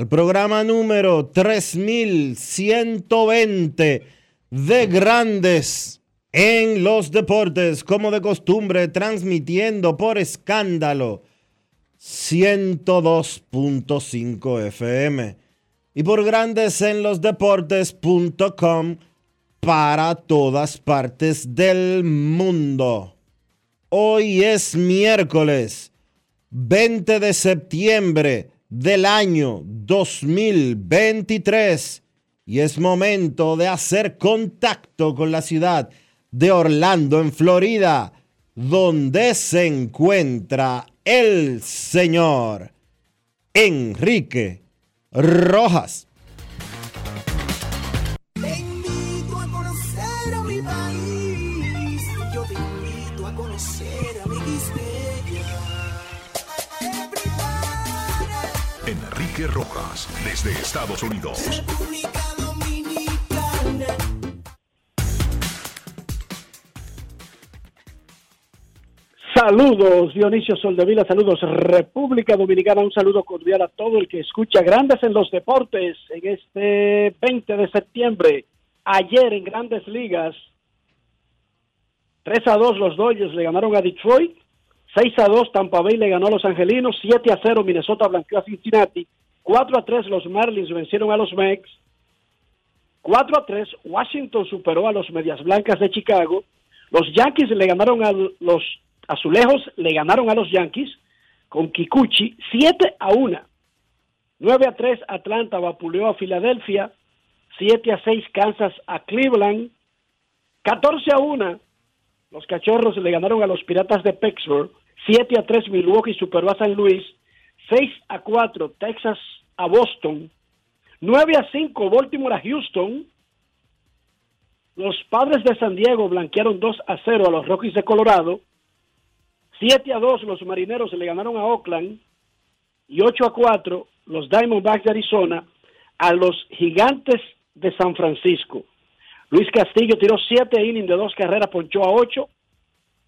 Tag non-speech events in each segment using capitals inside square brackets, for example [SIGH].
al programa número 3120 de Grandes en los Deportes, como de costumbre, transmitiendo por escándalo 102.5 FM y por Grandes en los Deportes.com para todas partes del mundo. Hoy es miércoles 20 de septiembre del año 2023 y es momento de hacer contacto con la ciudad de Orlando, en Florida, donde se encuentra el señor Enrique Rojas. Rojas, desde Estados Unidos. República Dominicana. Saludos Dionisio Soldevila, saludos República Dominicana, un saludo cordial a todo el que escucha Grandes en los Deportes en este 20 de septiembre. Ayer en Grandes Ligas, 3 a 2 los Dodgers le ganaron a Detroit, 6 a 2 Tampa Bay le ganó a los Angelinos, 7 a 0 Minnesota blanqueó a Cincinnati, 4 a 3 los Marlins vencieron a los Mex, 4 a 3 Washington superó a los Medias Blancas de Chicago, los Yankees le ganaron a los Azulejos, le ganaron a los Yankees con Kikuchi 7 a 1. 9 a 3 Atlanta vapuleó a Filadelfia, 7 a 6 Kansas a Cleveland, 14 a 1 los Cachorros le ganaron a los Piratas de Pittsburgh, 7 a 3 Milwaukee superó a San Luis, 6 a 4 Texas a Boston, 9 a 5 Baltimore a Houston, los Padres de San Diego blanquearon 2 a 0 a los Rockies de Colorado, 7 a 2 los Marineros le ganaron a Oakland y 8 a 4 los Diamondbacks de Arizona a los Gigantes de San Francisco. Luis Castillo tiró 7 innings de dos carreras, ponchó a 8,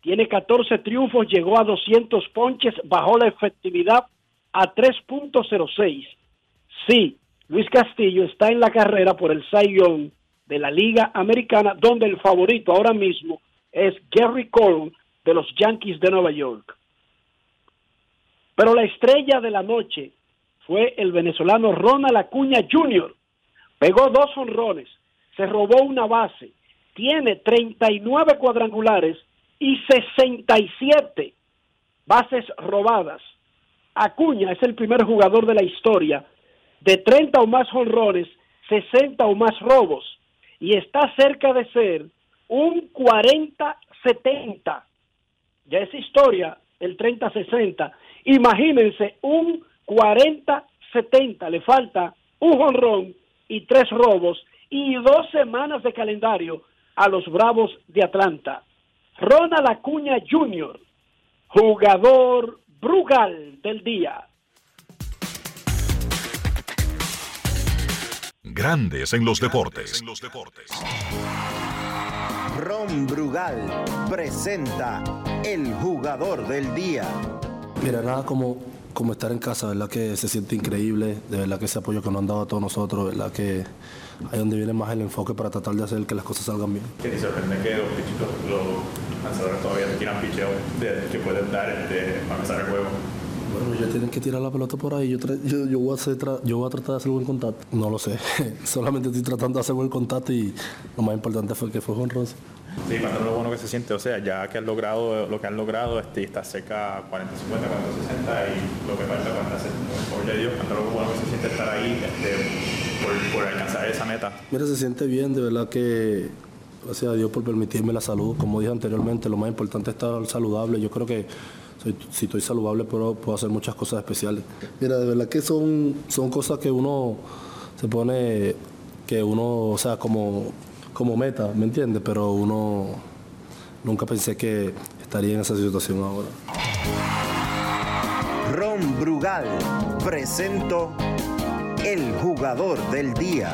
tiene 14 triunfos, llegó a 200 ponches, bajó la efectividad a 3.06. Sí, Luis Castillo está en la carrera por el Young de la Liga Americana, donde el favorito ahora mismo es Gary Cole de los Yankees de Nueva York. Pero la estrella de la noche fue el venezolano Ronald Acuña Jr. Pegó dos honrones, se robó una base, tiene 39 cuadrangulares y 67 bases robadas. Acuña es el primer jugador de la historia de 30 o más honrones, 60 o más robos y está cerca de ser un 40-70. Ya es historia el 30-60. Imagínense un 40-70. Le falta un honrón y tres robos y dos semanas de calendario a los Bravos de Atlanta. Ronald Acuña Jr., jugador Brugal del día. Grandes en los deportes. Ron Brugal presenta el jugador del día. Mira, nada como, como estar en casa, ¿verdad? Que se siente increíble, de verdad que ese apoyo que nos han dado a todos nosotros, ¿verdad? Que ahí donde viene más el enfoque para tratar de hacer que las cosas salgan bien. Que te sorprende que los, pichitos, los lanzadores todavía no tiran picheo de- que pueden dar este, para empezar el juego. Bueno, ya tienen que tirar la pelota por ahí. Yo, yo, yo voy a hacer yo voy a tratar de hacer buen contacto. No lo sé. [LAUGHS] Solamente estoy tratando de hacer buen contacto y lo más importante fue que fue Juan Rosa. Sí, cuando lo bueno que se siente, o sea, ya que han logrado lo que han logrado, este, está cerca 40-50, 40-60 y lo que falta 40 Por ya Dios, cuando lo bueno que se siente estar ahí este, por, por alcanzar esa meta. Mira, se siente bien, de verdad que gracias a Dios por permitirme la salud. Como dije anteriormente, lo más importante es estar saludable. Yo creo que si estoy saludable puedo, puedo hacer muchas cosas especiales. Mira, de verdad que son, son cosas que uno se pone, que uno, o sea, como, como meta, ¿me entiendes? Pero uno nunca pensé que estaría en esa situación ahora. Ron Brugal presento el jugador del día.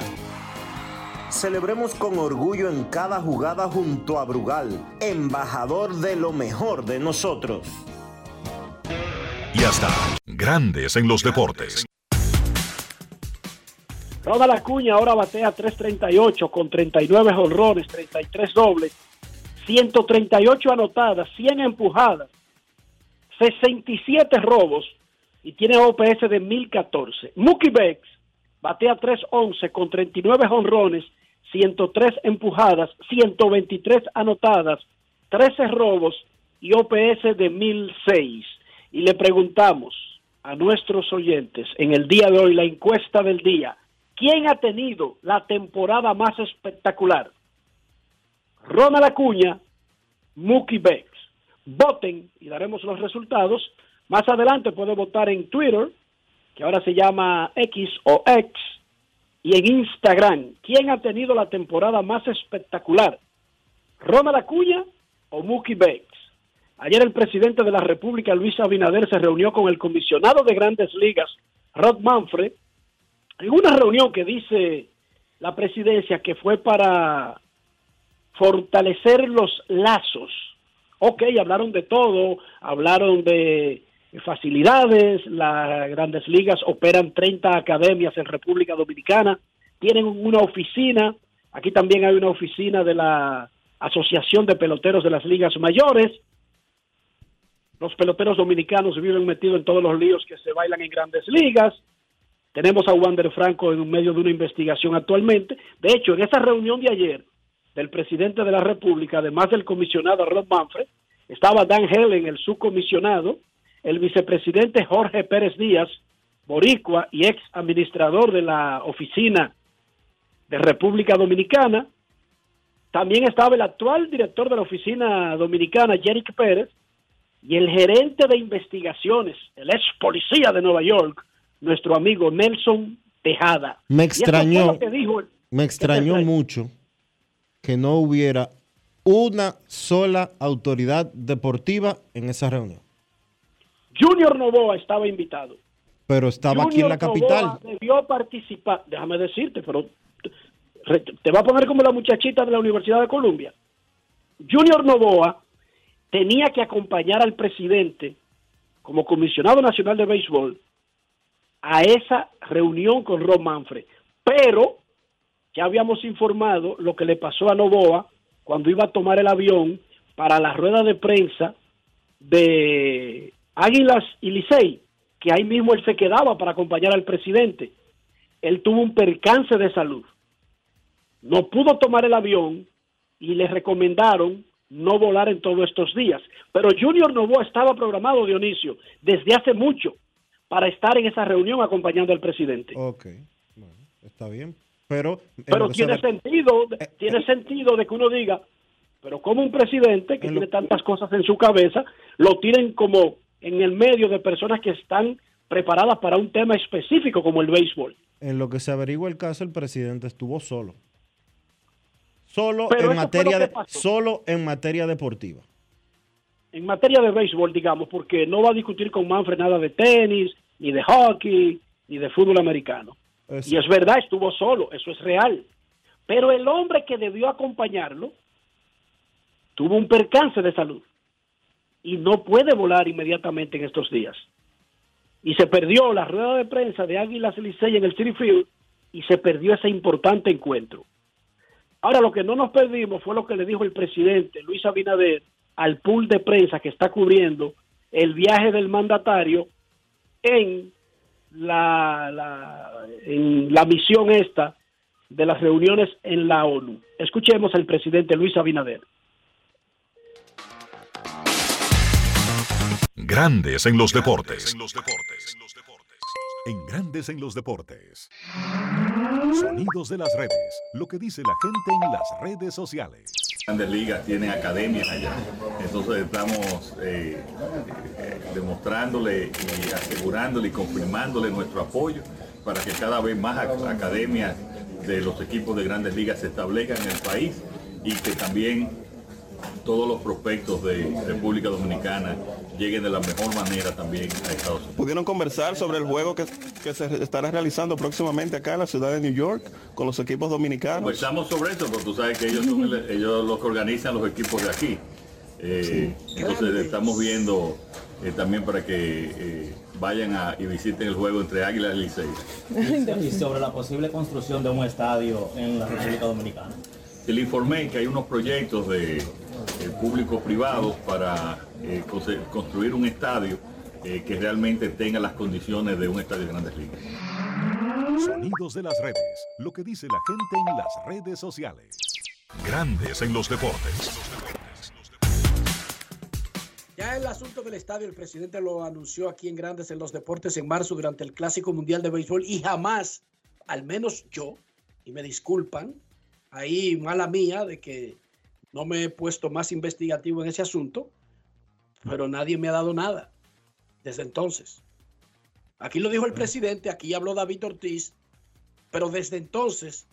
Celebremos con orgullo en cada jugada junto a Brugal, embajador de lo mejor de nosotros. Y hasta Grandes en los deportes. Ronald Acuña ahora batea 338 con 39 honrones, 33 dobles, 138 anotadas, 100 empujadas, 67 robos y tiene OPS de 1014. Mookie Becks batea 311 con 39 honrones, 103 empujadas, 123 anotadas, 13 robos y OPS de 1006. Y le preguntamos a nuestros oyentes en el día de hoy, la encuesta del día, ¿quién ha tenido la temporada más espectacular? Ronald Acuña, Mookie Becks. Voten y daremos los resultados. Más adelante puede votar en Twitter, que ahora se llama X o X, y en Instagram. ¿Quién ha tenido la temporada más espectacular? ¿Ronald Acuña o Mookie Becks? Ayer el presidente de la República, Luis Abinader, se reunió con el comisionado de grandes ligas, Rod Manfred, en una reunión que dice la presidencia que fue para fortalecer los lazos. Ok, hablaron de todo, hablaron de facilidades, las grandes ligas operan 30 academias en República Dominicana, tienen una oficina, aquí también hay una oficina de la Asociación de Peloteros de las Ligas Mayores, los peloteros dominicanos viven metidos en todos los líos que se bailan en grandes ligas, tenemos a Wander Franco en medio de una investigación actualmente. De hecho, en esa reunión de ayer del presidente de la República, además del comisionado Rod Manfred, estaba Dan Helen, el subcomisionado, el vicepresidente Jorge Pérez Díaz, boricua y ex administrador de la oficina de República Dominicana. También estaba el actual director de la oficina dominicana, Jerick Pérez, y el gerente de investigaciones, el ex policía de Nueva York, nuestro amigo Nelson Tejada. Me extrañó, que dijo me extrañó mucho que no hubiera una sola autoridad deportiva en esa reunión. Junior Novoa estaba invitado. Pero estaba aquí en la capital. Novoa debió participar, déjame decirte, pero te va a poner como la muchachita de la Universidad de Columbia. Junior Novoa tenía que acompañar al presidente como comisionado nacional de béisbol a esa reunión con Rob Manfred. Pero ya habíamos informado lo que le pasó a Novoa cuando iba a tomar el avión para la rueda de prensa de Águilas y Licey, que ahí mismo él se quedaba para acompañar al presidente. Él tuvo un percance de salud. No pudo tomar el avión y le recomendaron no volar en todos estos días. Pero Junior Novoa estaba programado, Dionisio, desde hace mucho para estar en esa reunión acompañando al presidente. Ok, bueno, está bien. Pero, Pero se tiene sentido, de- tiene sentido de que uno diga, pero como un presidente que lo- tiene tantas cosas en su cabeza, lo tienen como en el medio de personas que están preparadas para un tema específico como el béisbol. en lo que se averigua el caso, el presidente estuvo solo. Solo Pero en materia de, solo en materia deportiva. en materia de béisbol, digamos, porque no va a discutir con Manfred nada de tenis, ni de hockey, ni de fútbol americano. Eso. Y es verdad, estuvo solo, eso es real. Pero el hombre que debió acompañarlo tuvo un percance de salud y no puede volar inmediatamente en estos días. Y se perdió la rueda de prensa de Águilas Licey en el City Field y se perdió ese importante encuentro. Ahora, lo que no nos perdimos fue lo que le dijo el presidente Luis Abinader al pool de prensa que está cubriendo el viaje del mandatario en la, la- en la misión esta de las reuniones en la ONU. Escuchemos al presidente Luis Abinader. Grandes en los deportes. En Grandes en los deportes. Sonidos de las redes. Lo que dice la gente en las redes sociales. Grandes ligas tienen academias allá. Entonces estamos eh, eh, demostrándole y asegurándole y confirmándole nuestro apoyo para que cada vez más ac- academias de los equipos de grandes ligas se establezcan en el país y que también todos los prospectos de República Dominicana lleguen de la mejor manera también a Estados Unidos. ¿Pudieron conversar sobre el juego que, que se estará realizando próximamente acá en la ciudad de New York con los equipos dominicanos? Conversamos sobre eso, porque tú sabes que ellos son el- ellos los que organizan los equipos de aquí. Eh, Entonces estamos viendo eh, también para que eh, vayan a, y visiten el juego entre Águilas y Licey. [LAUGHS] y sobre la posible construcción de un estadio en la República Dominicana. Le informé que hay unos proyectos de eh, público-privados para eh, construir un estadio eh, que realmente tenga las condiciones de un estadio de grandes ligas. Sonidos de las redes. Lo que dice la gente en las redes sociales. Grandes en los deportes. Ya el asunto del estadio, el presidente lo anunció aquí en Grandes en los Deportes en marzo durante el Clásico Mundial de Béisbol y jamás, al menos yo, y me disculpan, ahí mala mía de que no me he puesto más investigativo en ese asunto, pero nadie me ha dado nada desde entonces. Aquí lo dijo el presidente, aquí habló David Ortiz, pero desde entonces,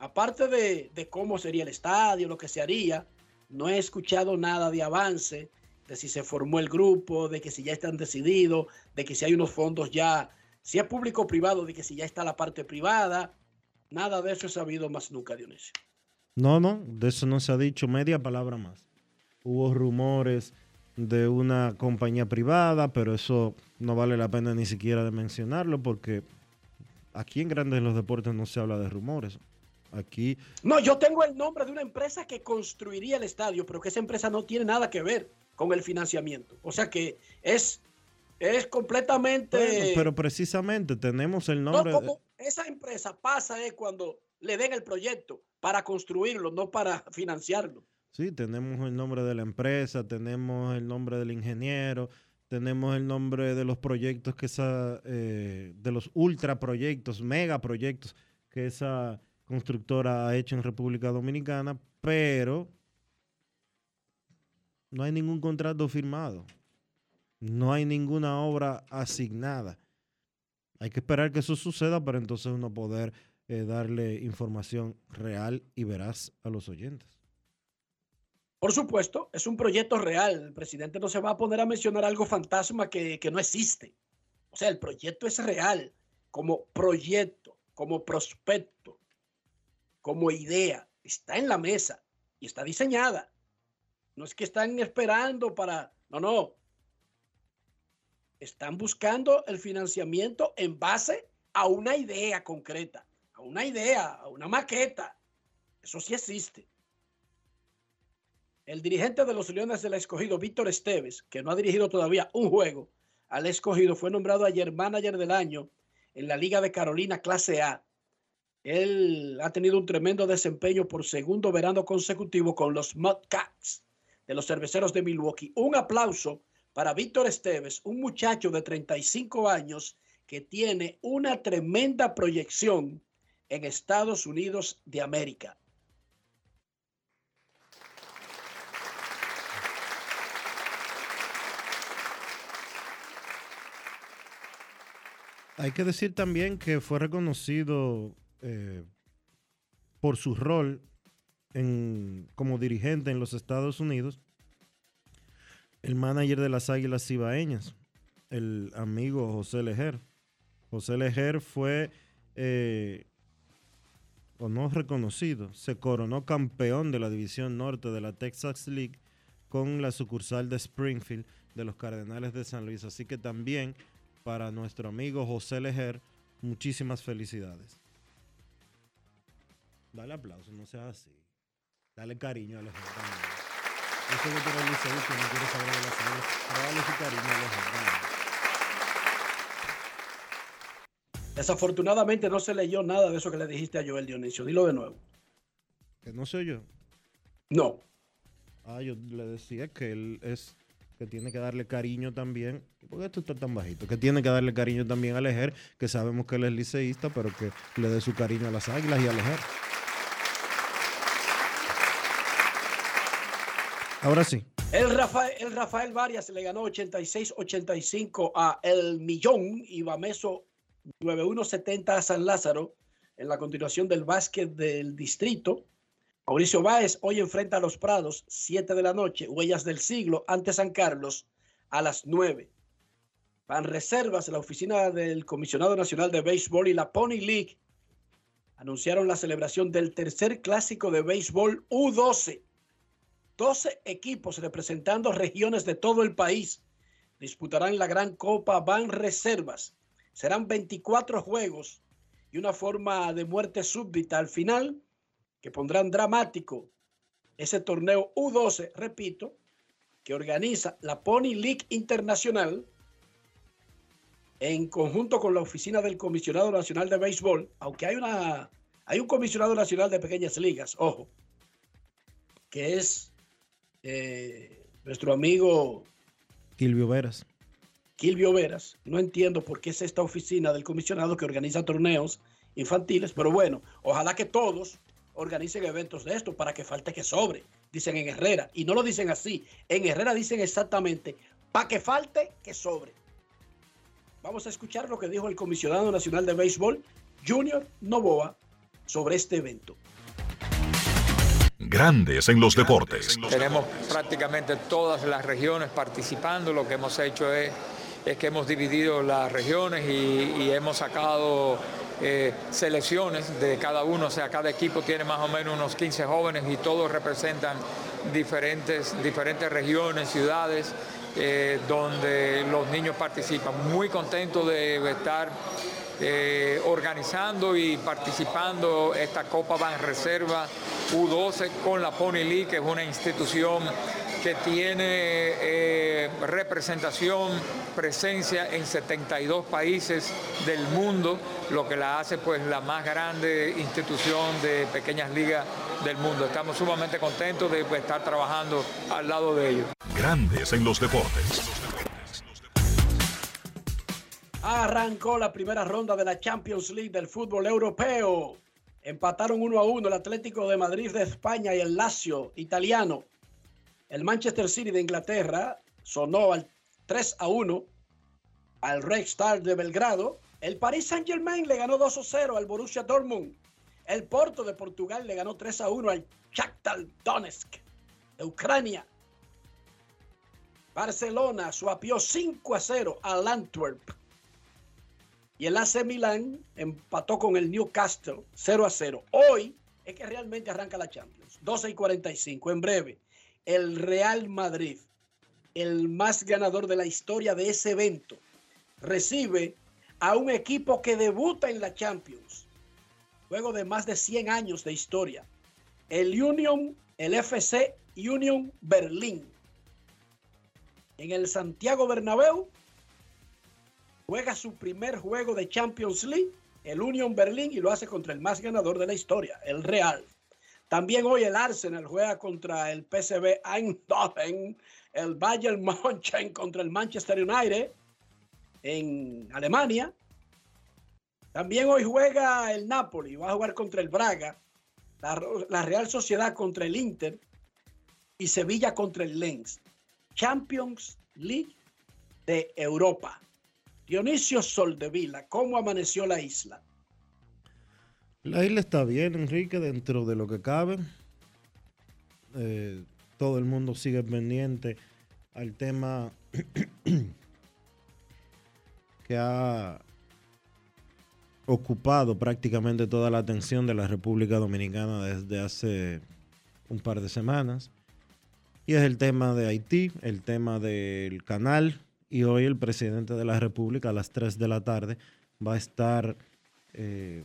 aparte de, de cómo sería el estadio, lo que se haría, no he escuchado nada de avance, de si se formó el grupo, de que si ya están decididos, de que si hay unos fondos ya, si es público o privado, de que si ya está la parte privada. Nada de eso he sabido más nunca, Dionisio. No, no, de eso no se ha dicho media palabra más. Hubo rumores de una compañía privada, pero eso no vale la pena ni siquiera de mencionarlo porque aquí en Grandes los Deportes no se habla de rumores. Aquí, No, yo tengo el nombre de una empresa que construiría el estadio, pero que esa empresa no tiene nada que ver con el financiamiento. O sea que es, es completamente... bueno, pero precisamente tenemos el No, nombre. de- como esa empresa pasa es cuando le den el proyecto para construirlo, no para financiarlo. Sí, tenemos el nombre de la empresa, tenemos el nombre del ingeniero, tenemos el nombre de los proyectos que esa, eh, de los ultra proyectos, mega proyectos que esa constructora ha hecho en República Dominicana, pero no hay ningún contrato firmado, no hay ninguna obra asignada. Hay que esperar que eso suceda para entonces uno poder eh, darle información real y veraz a los oyentes. Por supuesto, es un proyecto real. El presidente no se va a poner a mencionar algo fantasma que, que no existe. O sea, el proyecto es real como proyecto, como prospecto, como idea. Está en la mesa y está diseñada. No es que están esperando para... No, no. Están buscando el financiamiento en base a una idea concreta, a una idea, a una maqueta. Eso sí existe. El dirigente de los Leones del Escogido, Víctor Esteves, que no ha dirigido todavía un juego al Escogido, fue nombrado ayer manager del año en la Liga de Carolina Clase A. Él ha tenido un tremendo desempeño por segundo verano consecutivo con los Mudcats de los cerveceros de Milwaukee. Un aplauso para Víctor Esteves, un muchacho de 35 años que tiene una tremenda proyección en Estados Unidos de América. Hay que decir también que fue reconocido eh, por su rol en- como dirigente en los Estados Unidos el manager de las Águilas Cibaeñas, el amigo José Lejer. José Lejer fue, eh, o no reconocido, se coronó campeón de la División Norte de la Texas League con la sucursal de Springfield de los Cardenales de San Luis. Así que también para nuestro amigo José Lejer, muchísimas felicidades. Dale aplauso, no seas así. Dale cariño a Lejer también. Yo sé que tú eres y no quieres saber de águilas, pero dale su cariño a Lejer también. Desafortunadamente no se leyó nada de eso que le dijiste a Joel Dionisio. Dilo de nuevo. Que no soy yo. No. Ah, yo le decía que él es que tiene que darle cariño también. ¿Por qué tú estás tan bajito? Que tiene que darle cariño también a Lejer, que sabemos que él es liceísta, pero que le dé su cariño a las águilas y a Lejer. Ahora sí. El Rafael, el Rafael Varias le ganó 86-85 a El Millón y Bameso 9170 a San Lázaro en la continuación del básquet del distrito. Mauricio Báez hoy enfrenta a los Prados, 7 de la noche, Huellas del Siglo, ante San Carlos, a las 9. Van reservas, la oficina del Comisionado Nacional de Béisbol y la Pony League anunciaron la celebración del tercer clásico de béisbol U12. 12 equipos representando regiones de todo el país disputarán la Gran Copa Van Reservas. Serán 24 juegos y una forma de muerte súbdita al final que pondrán dramático ese torneo U12, repito, que organiza la Pony League Internacional en conjunto con la oficina del Comisionado Nacional de Béisbol, aunque hay una hay un comisionado nacional de pequeñas ligas, ojo, que es eh, nuestro amigo Kilvio Veras. Kilvio Veras. No entiendo por qué es esta oficina del comisionado que organiza torneos infantiles, pero bueno, ojalá que todos organicen eventos de esto para que falte que sobre, dicen en Herrera. Y no lo dicen así. En Herrera dicen exactamente, para que falte que sobre. Vamos a escuchar lo que dijo el comisionado nacional de béisbol, Junior Novoa, sobre este evento. Grandes en los deportes. Tenemos prácticamente todas las regiones participando. Lo que hemos hecho es, es que hemos dividido las regiones y, hemos sacado eh, selecciones de cada uno. O sea, cada equipo tiene más o menos unos 15 jóvenes y todos representan diferentes, diferentes regiones, ciudades. eh, donde los niños participan. Muy contento de estar eh, organizando y participando esta Copa Ban Reserva U12 con la Pony League, que es una institución que tiene eh, representación, presencia en 72 países del mundo, lo que la hace pues la más grande institución de pequeñas ligas del mundo. Estamos sumamente contentos de pues, estar trabajando al lado de ellos. Grandes en los deportes. Arrancó la primera ronda de la Champions League del fútbol europeo. Empataron uno a uno el Atlético de Madrid de España y el Lazio italiano. El Manchester City de Inglaterra sonó al 3 a 1 al Red Star de Belgrado. El Paris Saint Germain le ganó 2 a 0 al Borussia Dortmund. El Porto de Portugal le ganó 3 a 1 al Shakhtar Donetsk de Ucrania. Barcelona suapió 5 a 0 al Antwerp. Y el AC Milan empató con el Newcastle 0 a 0. Hoy es que realmente arranca la Champions. 12 y 45. En breve, el Real Madrid, el más ganador de la historia de ese evento, recibe a un equipo que debuta en la Champions. Luego de más de 100 años de historia. El Union, el FC Union Berlín. En el Santiago Bernabéu juega su primer juego de Champions League, el Union Berlín, y lo hace contra el más ganador de la historia, el Real. También hoy el Arsenal juega contra el PSV Eindhoven, el Bayern München contra el Manchester United en Alemania. También hoy juega el Napoli, va a jugar contra el Braga, la, la Real Sociedad contra el Inter y Sevilla contra el Lens. Champions League de Europa. Dionisio Soldevila, ¿cómo amaneció la isla? La isla está bien, Enrique, dentro de lo que cabe. Eh, todo el mundo sigue pendiente al tema [CLEARS THROAT] que ha ocupado prácticamente toda la atención de la República Dominicana desde hace un par de semanas. Y es el tema de Haití, el tema del canal. Y hoy el presidente de la República a las 3 de la tarde va a estar eh,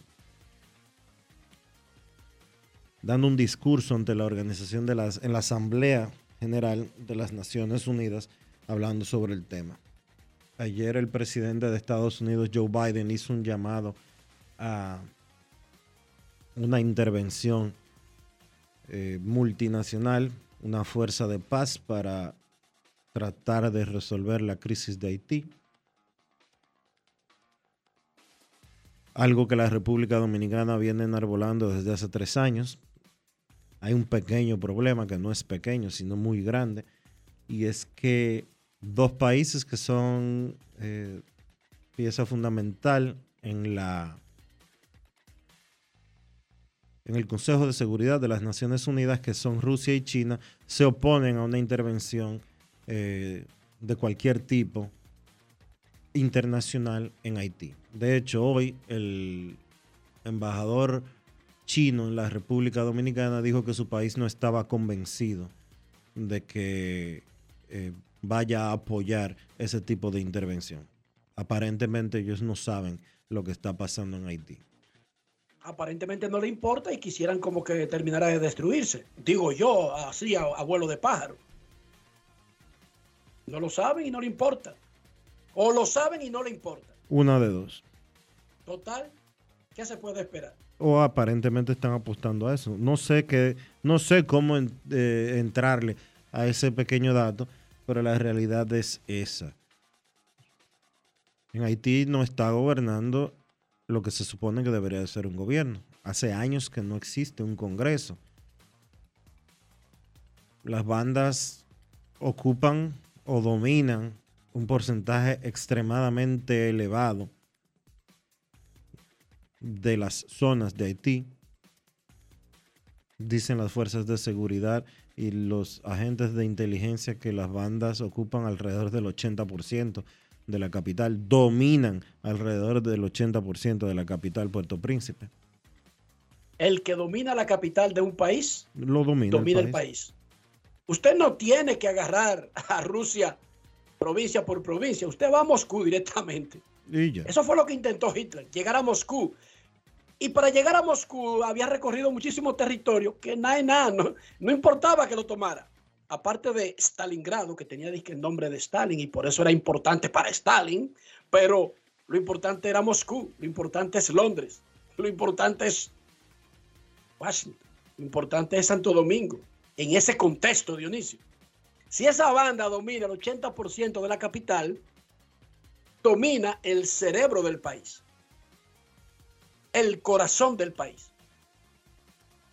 dando un discurso ante la organización de las, en la Asamblea General de las Naciones Unidas hablando sobre el tema. Ayer el presidente de Estados Unidos, Joe Biden, hizo un llamado a una intervención eh, multinacional, una fuerza de paz para tratar de resolver la crisis de Haití. Algo que la República Dominicana viene enarbolando desde hace tres años. Hay un pequeño problema que no es pequeño, sino muy grande, y es que dos países que son eh, pieza fundamental en la en el Consejo de Seguridad de las Naciones Unidas, que son Rusia y China, se oponen a una intervención eh, de cualquier tipo internacional en Haití. De hecho, hoy el embajador chino en la República Dominicana dijo que su país no estaba convencido de que eh, vaya a apoyar ese tipo de intervención. Aparentemente ellos no saben lo que está pasando en Haití aparentemente no le importa y quisieran como que terminara de destruirse. Digo yo, así, a, abuelo de pájaro. No lo saben y no le importa. O lo saben y no le importa. Una de dos. Total, ¿qué se puede esperar? O aparentemente están apostando a eso. No sé qué, no sé cómo eh, entrarle a ese pequeño dato, pero la realidad es esa. En Haití no está gobernando lo que se supone que debería de ser un gobierno. Hace años que no existe un Congreso. Las bandas ocupan o dominan un porcentaje extremadamente elevado de las zonas de Haití, dicen las fuerzas de seguridad y los agentes de inteligencia que las bandas ocupan alrededor del 80% de la capital dominan alrededor del 80% de la capital Puerto Príncipe. El que domina la capital de un país lo domina, el, país. Usted no tiene que agarrar a Rusia provincia por provincia. Usted va a Moscú directamente. Eso fue lo que intentó Hitler, llegar a Moscú. Y para llegar a Moscú había recorrido muchísimo territorio que nada, nada, no, no importaba que lo tomara aparte de Stalingrado, que tenía el nombre de Stalin y por eso era importante para Stalin, pero lo importante era Moscú, lo importante es Londres, lo importante es Washington, lo importante es Santo Domingo, en ese contexto, Dionisio. Si esa banda domina el 80% de la capital, domina el cerebro del país, el corazón del país.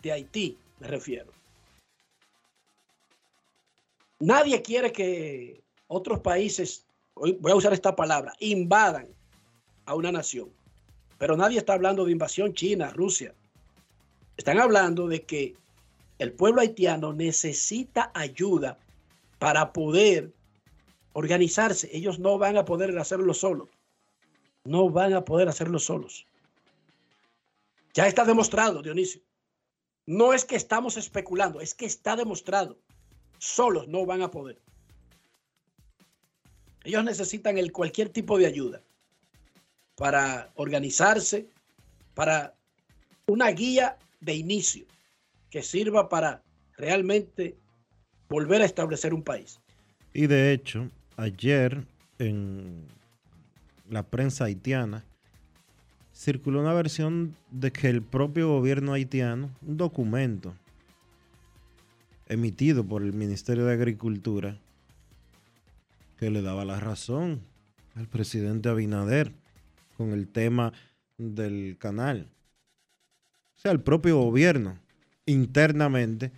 De Haití me refiero. Nadie quiere que otros países, voy a usar esta palabra, invadan a una nación. Pero nadie está hablando de invasión China, Rusia. Están hablando de que el pueblo haitiano necesita ayuda para poder organizarse. Ellos no van a poder hacerlo solos. No van a poder hacerlo solos. Ya está demostrado, Dionisio. No es que estamos especulando, es que está demostrado solos no van a poder. Ellos necesitan el cualquier tipo de ayuda para organizarse, para una guía de inicio que sirva para realmente volver a establecer un país. Y de hecho, ayer en la prensa haitiana circuló una versión de que el propio gobierno haitiano, un documento emitido por el Ministerio de Agricultura que le daba la razón al presidente Abinader con el tema del canal. O sea, el propio gobierno internamente,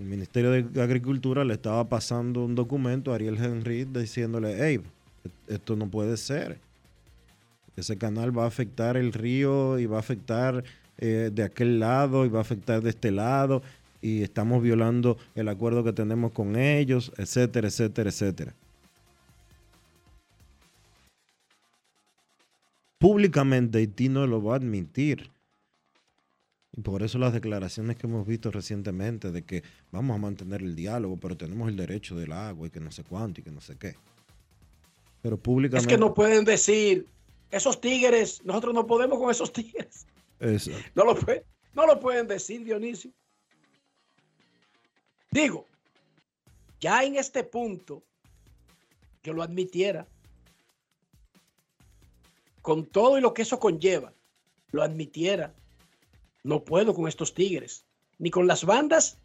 el Ministerio de Agricultura le estaba pasando un documento a Ariel Henry diciéndole, hey, esto no puede ser. Ese canal va a afectar el río y va a afectar eh, de aquel lado y va a afectar de este lado y estamos violando el acuerdo que tenemos con ellos, etcétera, etcétera, etcétera. Públicamente Haití no lo va a admitir. Y por eso las declaraciones que hemos visto recientemente de que vamos a mantener el diálogo, pero tenemos el derecho del agua y que no sé cuánto y que no sé qué. Pero Es públicamente... que no pueden decir, esos tigres, nosotros no podemos con esos tigres. Exacto. No lo, puede- no lo pueden decir, Dionisio. Digo, ya en este punto, yo lo admitiera, con todo y lo que eso conlleva, lo admitiera, no puedo con estos tigres, ni con las bandas,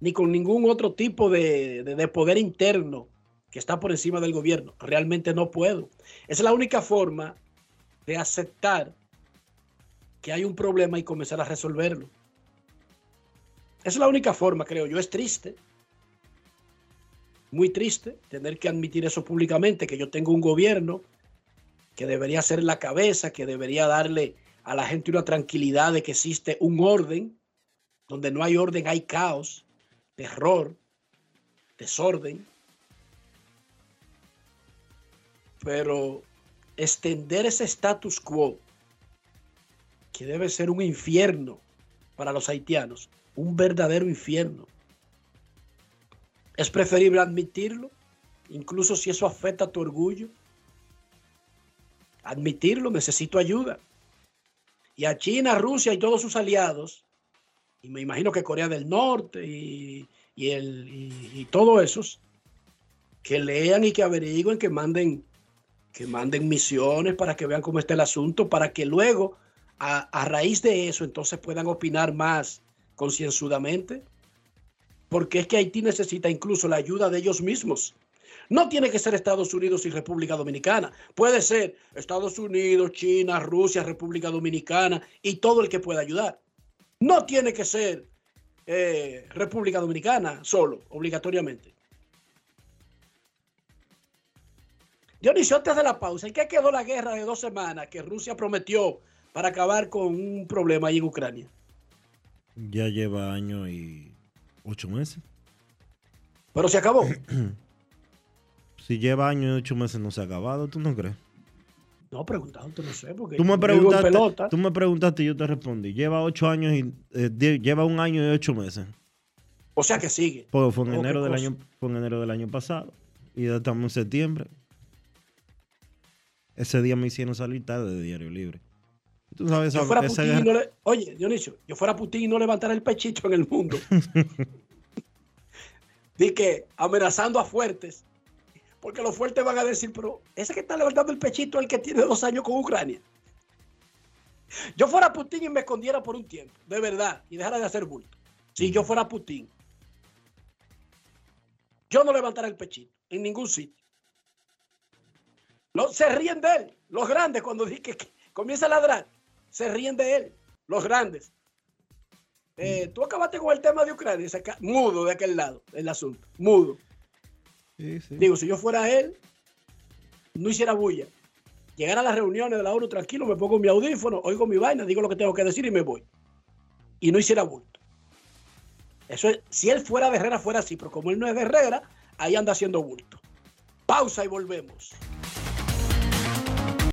ni con ningún otro tipo de, de- de poder interno que está por encima del gobierno. Realmente no puedo. Es la única forma de aceptar que hay un problema y comenzar a resolverlo. Esa es la única forma, creo yo. Es triste, muy triste, tener que admitir eso públicamente, que yo tengo un gobierno que debería ser la cabeza, que debería darle a la gente una tranquilidad de que existe un orden. Donde no hay orden hay caos, terror, desorden. Pero extender ese status quo que debe ser un infierno para los haitianos, un verdadero infierno. Es preferible admitirlo, incluso si eso afecta a tu orgullo. Admitirlo, necesito ayuda. Y a China, Rusia y todos sus aliados, y me imagino que Corea del Norte y, y el, y, y todos esos, que lean y que averigüen, que manden, que manden misiones para que vean cómo está el asunto, para que luego a, a raíz de eso entonces puedan opinar más concienzudamente, porque es que Haití necesita incluso la ayuda de ellos mismos. No tiene que ser Estados Unidos y República Dominicana. Puede ser Estados Unidos, China, Rusia, República Dominicana y todo el que pueda ayudar. No tiene que ser eh, República Dominicana solo, obligatoriamente. Dionisio, antes de la pausa, ¿en qué quedó la guerra de dos semanas que Rusia prometió para acabar con un problema ahí en Ucrania? Ya lleva año y ocho meses. Pero se acabó. [CLEARS THROAT] Si lleva año y ocho meses no se ha acabado, ¿tú no crees? No, preguntándote, no sé, porque Tú me preguntaste, pelota. tú me preguntaste y yo te respondí. Lleva ocho años y eh, die- lleva un año y ocho meses. O sea que sigue. Pues fue en enero del año, fue en enero del año pasado. Y ya estamos en septiembre. Ese día me hicieron salir tarde de Diario Libre. Tú sabes, Yo esa- fuera esa Putin y guerra- no le- Oye, Dionisio, yo fuera Putin y no levantara el pechito en el mundo. [LAUGHS] Di que amenazando a fuertes. Porque los fuertes van a decir, pero ese que está levantando el pechito es el que tiene dos años con Ucrania. Yo fuera Putin y me escondiera por un tiempo, de verdad, y dejara de hacer bulto. Si yo fuera Putin, yo no levantara el pechito en ningún sitio. Lo- se ríen de él, los grandes, cuando di que, que comienza a ladrar, se ríen de él, los grandes. Eh, tú acabaste con el tema de Ucrania, mudo de aquel lado, el asunto, mudo. Digo, si yo fuera él, no hiciera bulla. Llegar a las reuniones de la ONU tranquilo, me pongo mi audífono, oigo mi vaina, digo lo que tengo que decir y me voy. Y no hiciera bulto. Eso es, si él fuera de Herrera, fuera así, pero como él no es de Herrera, ahí anda haciendo bulto. Pausa y volvemos.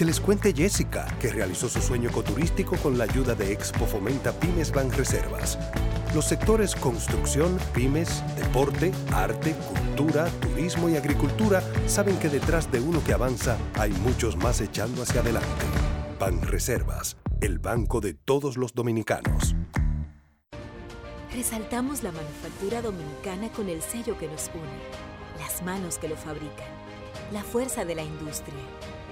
Que les cuente Jessica, que realizó su sueño ecoturístico con la ayuda de Expo Fomenta Pymes Ban Reservas. Los sectores construcción, pymes, deporte, arte, cultura, turismo y agricultura saben que detrás de uno que avanza hay muchos más echando hacia adelante. Ban Reservas, el banco de todos los dominicanos. Resaltamos la manufactura dominicana con el sello que nos une, las manos que lo fabrican, la fuerza de la industria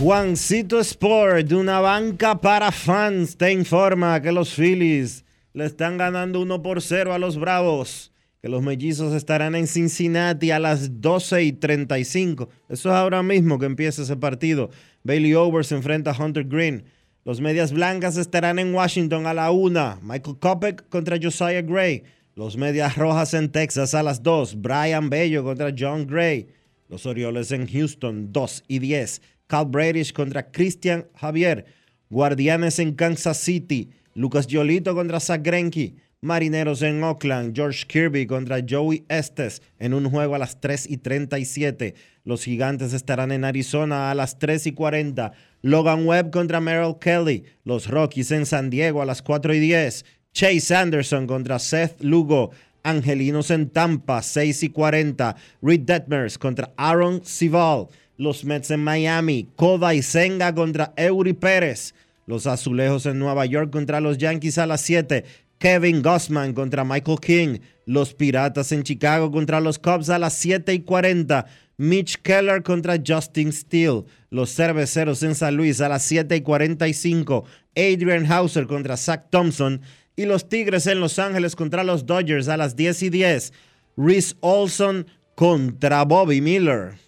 Juancito Sport, de una banca para fans, te informa que los Phillies le están ganando 1 por 0 a los Bravos. Que los mellizos estarán en Cincinnati a las 12 y 35. Eso es ahora mismo que empieza ese partido. Bailey Over se enfrenta a Hunter Green. Los Medias Blancas estarán en Washington a la 1. Michael Kopek contra Josiah Gray. Los Medias Rojas en Texas a las 2. Brian Bello contra John Gray. Los Orioles en Houston 2 y 10. Cal Bradish contra Christian Javier. Guardianes en Kansas City. Lucas Yolito contra Zach Greinke. Marineros en Oakland. George Kirby contra Joey Estes en un juego a las 3 y 37. Los Gigantes estarán en Arizona a las 3 y 40. Logan Webb contra Merrill Kelly. Los Rockies en San Diego a las 4 y 10. Chase Anderson contra Seth Lugo. Angelinos en Tampa, 6 y 40. Reed Detmers contra Aaron Sival. Los Mets en Miami. Koda y Senga contra Eury Pérez. Los Azulejos en Nueva York contra los Yankees a las 7. Kevin Gossman contra Michael King. Los Piratas en Chicago contra los Cubs a las 7 y 40. Mitch Keller contra Justin Steele. Los Cerveceros en San Luis a las 7 y 45. Adrian Hauser contra Zach Thompson. Y los Tigres en Los Ángeles contra los Dodgers a las 10 y 10. Reese Olson contra Bobby Miller.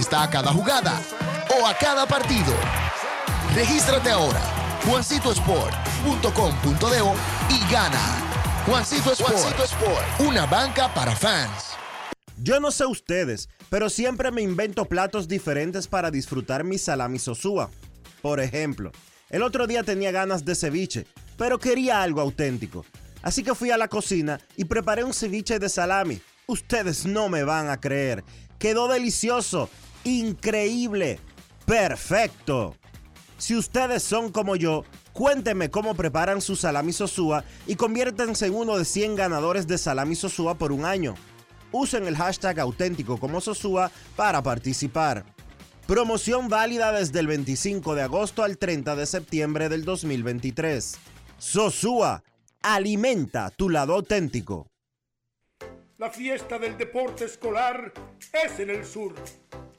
a cada jugada o a cada partido. Regístrate ahora, juancitosport.com.de y gana. Juancito Sport, Juancito Sport, una banca para fans. Yo no sé ustedes, pero siempre me invento platos diferentes para disfrutar mi salami sosúa. Por ejemplo, el otro día tenía ganas de ceviche, pero quería algo auténtico. Así que fui a la cocina y preparé un ceviche de salami. Ustedes no me van a creer. Quedó delicioso, increíble, perfecto. Si ustedes son como yo, cuéntenme cómo preparan su salami sosúa y conviértanse en uno de 100 ganadores de salami sosúa por un año. Usen el hashtag auténtico como Sosúa para participar. Promoción válida desde el 25 de agosto al 30 de septiembre del 2023. Sosúa, alimenta tu lado auténtico. La fiesta del deporte escolar es en el sur.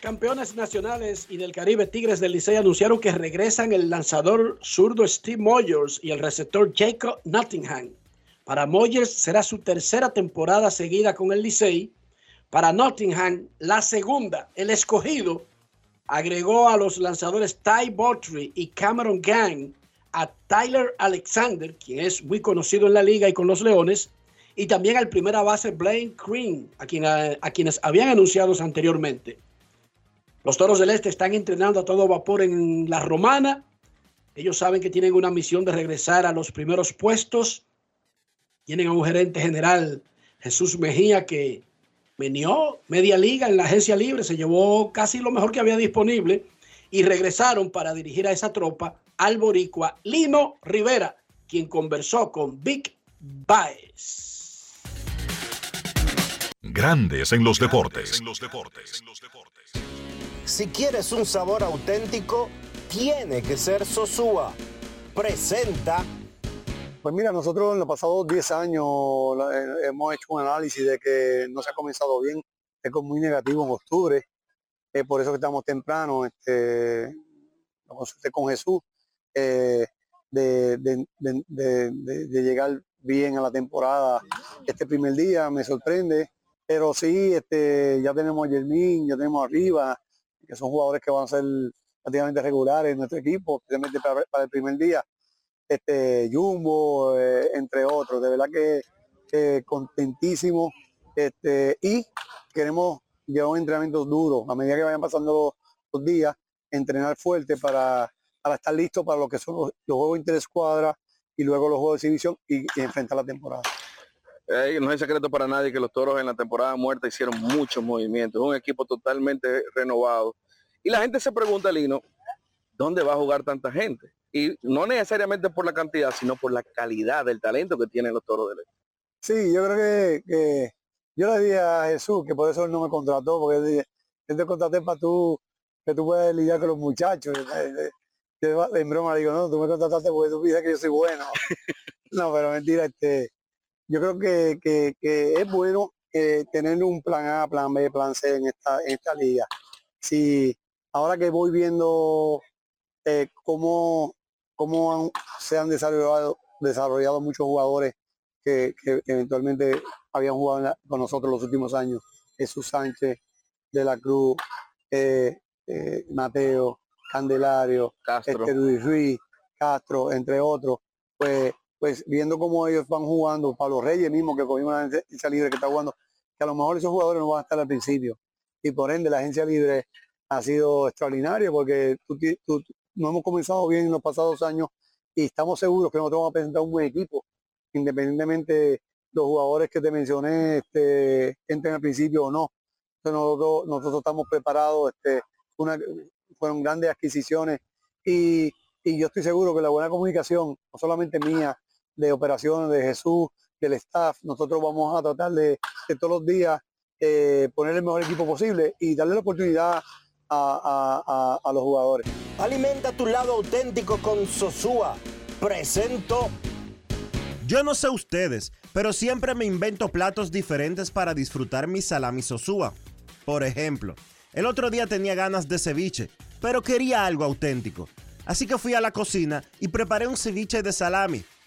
campeones nacionales y del Caribe Tigres del Licey anunciaron que regresan el lanzador zurdo Steve Moyers y el receptor Jacob Nottingham. Para Moyers será su tercera temporada seguida con el Licey. Para Nottingham, la segunda. El escogido agregó a los lanzadores Ty Botry y Cameron Gang a Tyler Alexander, quien es muy conocido en la liga y con los Leones, y también al primera base Blaine Green, a quienes habían anunciado anteriormente. Los Toros del Este están entrenando a todo vapor en la Romana. Ellos saben que tienen una misión de regresar a los primeros puestos. Tienen a un gerente general, Jesús Mejía, que venió media liga en la agencia libre, se llevó casi lo mejor que había disponible y regresaron para dirigir a esa tropa al boricua Lino Rivera, quien conversó con Vic Baez. Grandes en los deportes. Si quieres un sabor auténtico, tiene que ser Sosúa. Presenta. Pues mira, nosotros en los pasados 10 años eh, hemos hecho un análisis de que no se ha comenzado bien, es muy negativo en octubre, es por eso que estamos temprano, este, consulté con Jesús, eh, de, llegar bien a la temporada este primer día, me sorprende, pero sí, este, ya tenemos a Yermín, ya tenemos arriba, que son jugadores que van a ser prácticamente regulares en nuestro equipo, especialmente para, el primer día. Este, Jumbo, eh, entre otros. De verdad que contentísimo este, y queremos llevar un entrenamiento duro. A medida que vayan pasando los, días, entrenar fuerte para, para estar listo para lo que son los, juegos interescuadra y luego los juegos de exhibición y enfrentar la temporada. Eh, no es secreto para nadie que los toros en la temporada muerta hicieron muchos movimientos, un equipo totalmente renovado. Y la gente se pregunta, Lino, ¿dónde va a jugar tanta gente? Y no necesariamente por la cantidad, sino por la calidad del talento que tienen los toros del este. Sí, yo creo que, que yo le dije a Jesús que por eso él no me contrató, porque él dije, yo te contraté para tú, que tú puedas lidiar con los muchachos. Yo en broma le digo, no, tú me contrataste porque tú piensas que yo soy bueno. [LAUGHS] no, pero mentira, este, yo creo que, que, que es bueno eh, tener un plan A, plan B, plan C en esta, en esta liga. Si ahora que voy viendo eh, cómo, cómo han- se han desarrollado, desarrollado muchos jugadores que, que eventualmente habían jugado la- con nosotros los últimos años, Jesús Sánchez, De la Cruz, eh, eh, Mateo, Candelario, Castro. este, Luis Ruiz, Castro, entre otros, pues, pues viendo cómo ellos van jugando, Pablo Reyes mismo que cogió una agencia libre que está jugando, que a lo mejor esos jugadores no van a estar al principio. Y por ende la agencia libre ha sido extraordinaria porque tú, tú- no hemos comenzado bien en los pasados años y estamos seguros que nosotros vamos a presentar un buen equipo, independientemente de los jugadores que te mencioné este, entren al principio o no. Entonces nosotros, nosotros estamos preparados, este, fueron grandes adquisiciones y, y yo estoy seguro que la buena comunicación, no solamente mía, de operaciones, de Jesús, del staff, nosotros vamos a tratar de, de todos los días eh, poner el mejor equipo posible y darle la oportunidad a, a- a- a los jugadores. Alimenta tu lado auténtico con Sosúa. Presento. Yo no sé ustedes, pero siempre me invento platos diferentes para disfrutar mi salami sosúa. Por ejemplo, el otro día tenía ganas de ceviche, pero quería algo auténtico. Así que fui a la cocina y preparé un ceviche de salami.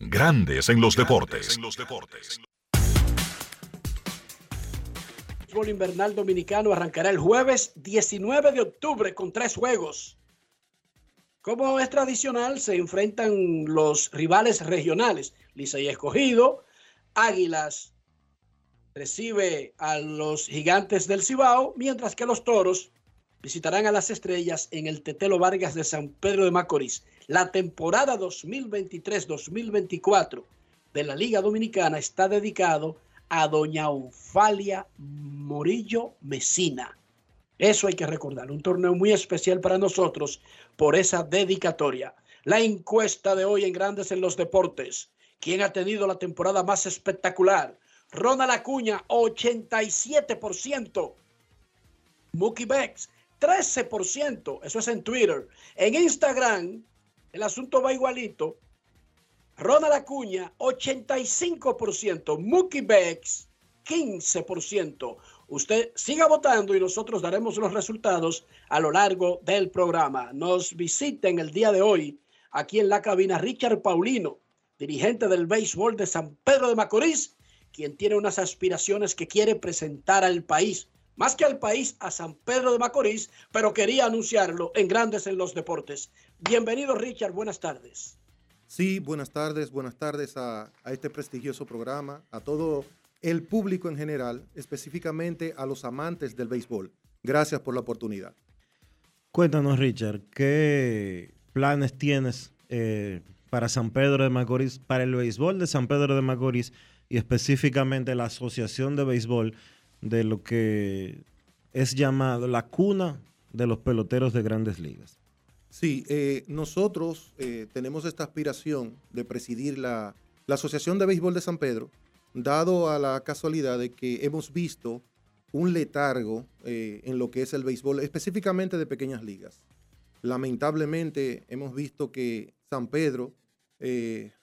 Grandes en los deportes. El fútbol invernal dominicano arrancará el jueves 19 de octubre con tres juegos. Como es tradicional, se enfrentan los rivales regionales. Licey Escogido, Águilas recibe a los gigantes del Cibao, mientras que los toros visitarán a las estrellas en el Tetelo Vargas de San Pedro de Macorís. La temporada 2023-2024 de la Liga Dominicana está dedicado a doña Onfalia Morillo Mesina. Eso hay que recordar, un torneo muy especial para nosotros por esa dedicatoria. La encuesta de hoy en Grandes en los Deportes. ¿Quién ha tenido la temporada más espectacular? Ronald Acuña, 87%. Mookie Becks, 13%. Eso es en Twitter. En Instagram, el asunto va igualito. Ronald Acuña, 85%. Mookie Becks, 15%. Usted siga votando y nosotros daremos los resultados a lo largo del programa. Nos visita en el día de hoy aquí en la cabina Richard Paulino, dirigente del béisbol de San Pedro de Macorís, quien tiene unas aspiraciones que quiere presentar al país, más que al país, a San Pedro de Macorís, pero quería anunciarlo en Grandes en los Deportes. Bienvenido Richard, buenas tardes. Sí, buenas tardes, buenas tardes a, a este prestigioso programa, a todo el público en general, específicamente a los amantes del béisbol. Gracias por la oportunidad. Cuéntanos, Richard, ¿qué planes tienes eh, para San Pedro de Macorís, para el béisbol de San Pedro de Macorís y específicamente la Asociación de Béisbol de lo que es llamado la cuna de los peloteros de grandes ligas? Sí, eh, nosotros eh, tenemos esta aspiración de presidir la, la Asociación de Béisbol de San Pedro, dado a la casualidad de que hemos visto un letargo eh, en lo que es el béisbol, específicamente de pequeñas ligas. Lamentablemente hemos visto que San Pedro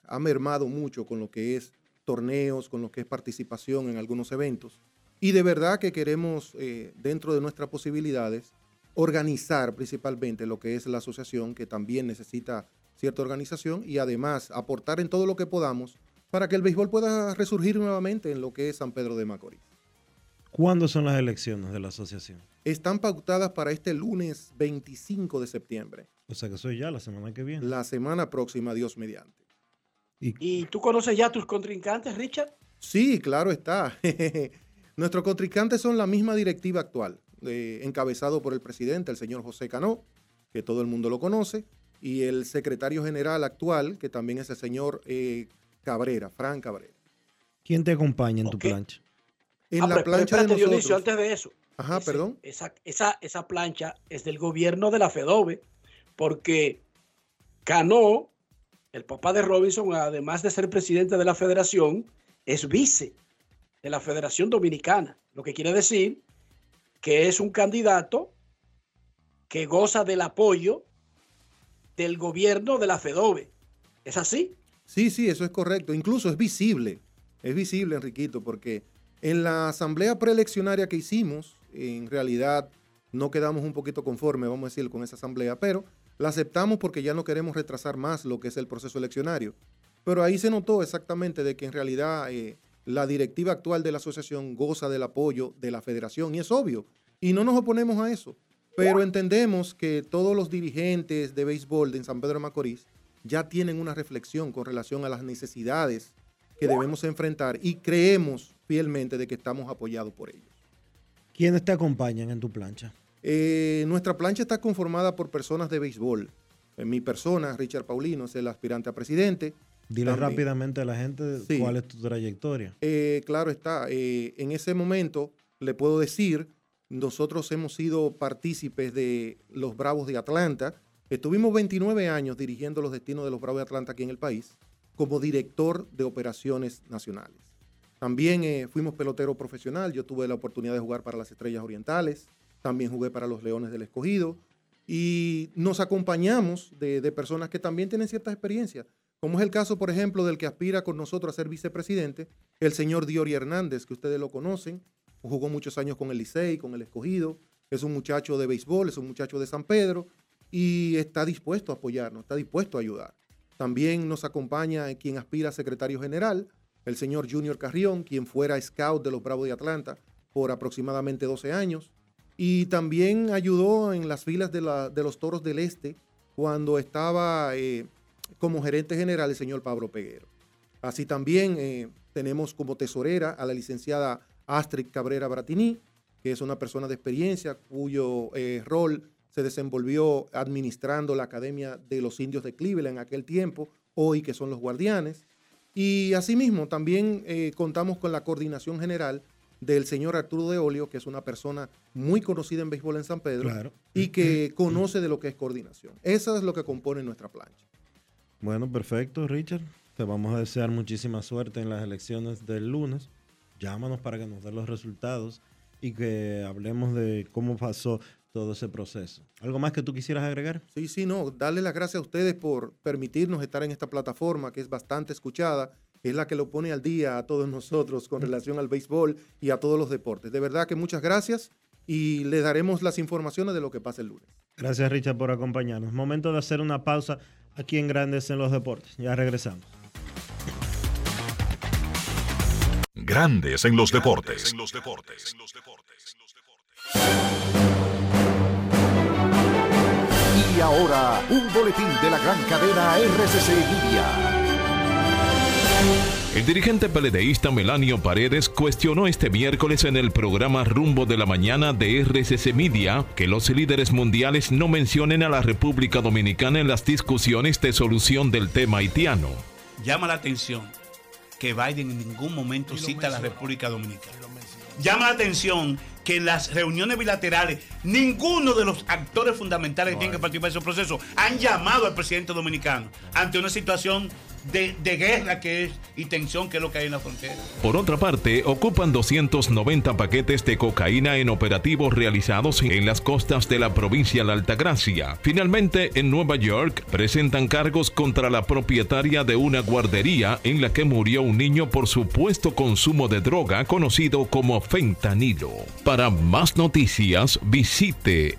ha mermado mucho con lo que es torneos, con lo que es participación en algunos eventos. Y de verdad que queremos, eh, dentro de nuestras posibilidades, organizar principalmente lo que es la asociación, que también necesita cierta organización, y además aportar en todo lo que podamos para que el béisbol pueda resurgir nuevamente en lo que es San Pedro de Macorís. ¿Cuándo son las elecciones de la asociación? Están pautadas para este lunes 25 de septiembre. O sea que soy ya la semana que viene. La semana próxima, Dios mediante. ¿Y tú conoces ya a tus contrincantes, Richard? Sí, claro está. [LAUGHS] Nuestros contrincantes son la misma directiva actual, eh, encabezado por el presidente, el señor José Cano, que todo el mundo lo conoce, y el secretario general actual, que también es el señor eh, Cabrera, Fran Cabrera. ¿Quién te acompaña en tu plancha? En Ah, la pero- pero plancha de nosotros. Dionisio, antes de eso. Ajá, ese- perdón. Esa, esa, esa plancha es del gobierno de la FEDOBE, porque Cano, el papá de Robinson, además de ser presidente de la federación, es vice de la Federación Dominicana, lo que quiere decir que es un candidato que goza del apoyo del gobierno de la FEDOBE. ¿Es así? Sí, sí, eso es correcto. Incluso es visible. Es visible, Enriquito, porque en la asamblea preeleccionaria que hicimos, en realidad no quedamos un poquito conformes, vamos a decir, con esa asamblea, pero la aceptamos porque ya no queremos retrasar más lo que es el proceso eleccionario. Pero ahí se notó exactamente de que en realidad eh, la directiva actual de la asociación goza del apoyo de la federación y es obvio. Y no nos oponemos a eso. Pero entendemos que todos los dirigentes de béisbol de San Pedro de Macorís ya tienen una reflexión con relación a las necesidades que debemos enfrentar y creemos fielmente de que estamos apoyados por ellos. ¿Quiénes te acompañan en tu plancha? Eh, nuestra plancha está conformada por personas de béisbol. En mi persona, Richard Paulino, es el aspirante a presidente. Dile También- rápidamente a la gente Sí. cuál es tu trayectoria. Eh, claro está, eh, en ese momento le puedo decir, nosotros hemos sido partícipes de los Bravos de Atlanta. Estuvimos 29 años dirigiendo los destinos de los Bravos de Atlanta aquí en el país como director de operaciones nacionales. También eh, fuimos pelotero profesional, yo tuve la oportunidad de jugar para las Estrellas Orientales, también jugué para los Leones del Escogido y nos acompañamos de, de personas que también tienen ciertas experiencias, como es el caso, por ejemplo, del que aspira con nosotros a ser vicepresidente, el señor Diori Hernández, que ustedes lo conocen, jugó muchos años con el Licey, con el Escogido, es un muchacho de béisbol, es un muchacho de San Pedro y está dispuesto a apoyarnos, está dispuesto a ayudar. También nos acompaña quien aspira a secretario general, el señor Junior Carrión, quien fuera scout de los Bravos de Atlanta por aproximadamente 12 años. Y también ayudó en las filas de, los Toros del Este cuando estaba eh, como gerente general el señor Pablo Peguero. Así también eh, tenemos como tesorera a la licenciada Astrid Cabrera Bratini, que es una persona de experiencia cuyo eh, rol se desenvolvió administrando la Academia de los Indios de Cleveland en aquel tiempo, hoy que son los guardianes. Y asimismo también eh, contamos con la coordinación general del señor Arturo de Olio, que es una persona muy conocida en béisbol en San Pedro Claro. y que conoce de lo que es coordinación. Eso es lo que compone nuestra plancha. Bueno, perfecto, Richard. Te vamos a desear muchísima suerte en las elecciones del lunes. Llámanos para que nos den los resultados y que hablemos de cómo pasó todo ese proceso. ¿Algo más que tú quisieras agregar? Sí, sí, no. Darle las gracias a ustedes por permitirnos estar en esta plataforma que es bastante escuchada, es la que lo pone al día a todos nosotros con relación al béisbol y a todos los deportes. De verdad que muchas gracias y les daremos las informaciones de lo que pasa el lunes. Gracias, Richard, por acompañarnos. Momento de hacer una pausa aquí en Grandes en los Deportes. Ya regresamos. Grandes en los deportes. Y ahora, un boletín de la gran cadena RCC Media. El dirigente peledeísta Melanio Paredes cuestionó este miércoles en el programa Rumbo de la Mañana de RCC Media que los líderes mundiales no mencionen a la República Dominicana en las discusiones de solución del tema haitiano. Llama la atención que Biden en ningún momento cita a la República Dominicana. Llama la atención que en las reuniones bilaterales ninguno de los actores fundamentales que tienen que participar en esos procesos han llamado al presidente dominicano ante una situación de, guerra que es y tensión que es lo que hay en la frontera. Por otra parte, ocupan 290 paquetes de cocaína en operativos realizados en las costas de la provincia de Altagracia. Finalmente, en Nueva York, presentan cargos contra la propietaria de una guardería en la que murió un niño por supuesto consumo de droga conocido como fentanilo. Para más noticias, visite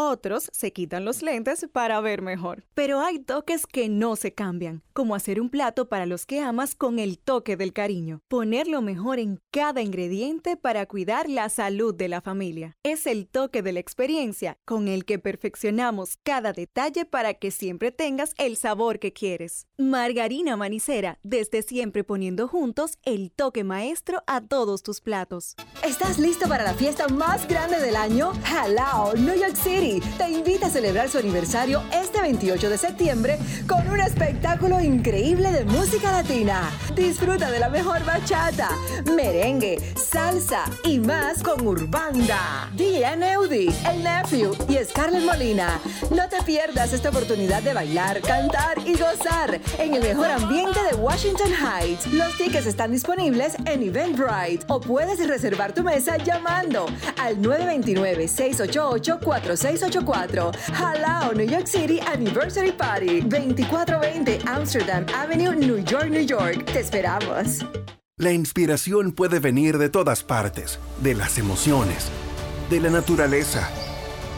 Otros se quitan los lentes para ver mejor. Pero hay toques que no se cambian, como hacer un plato para los que amas con el toque del cariño. Poner lo mejor en cada ingrediente para cuidar la salud de la familia. Es el toque de la experiencia con el que perfeccionamos cada detalle para que siempre tengas el sabor que quieres. Margarina Manicera, desde siempre poniendo juntos el toque maestro a todos tus platos. ¿Estás listo para la fiesta más grande del año? Halao, New York City te invita a celebrar su aniversario este 28 de septiembre con un espectáculo increíble de música latina. Disfruta de la mejor bachata, merengue, salsa y más con Urbanda. DJ Neudi, El Nephew y Scarlett Molina. No te pierdas esta oportunidad de bailar, cantar y gozar en el mejor ambiente de Washington Heights. Los tickets están disponibles en Eventbrite o puedes reservar tu mesa llamando al 929 688 46 684 Halao New York City Anniversary Party 2420 Amsterdam Avenue, New York, New York. Te esperamos. La inspiración puede venir de todas partes, de las emociones, de la naturaleza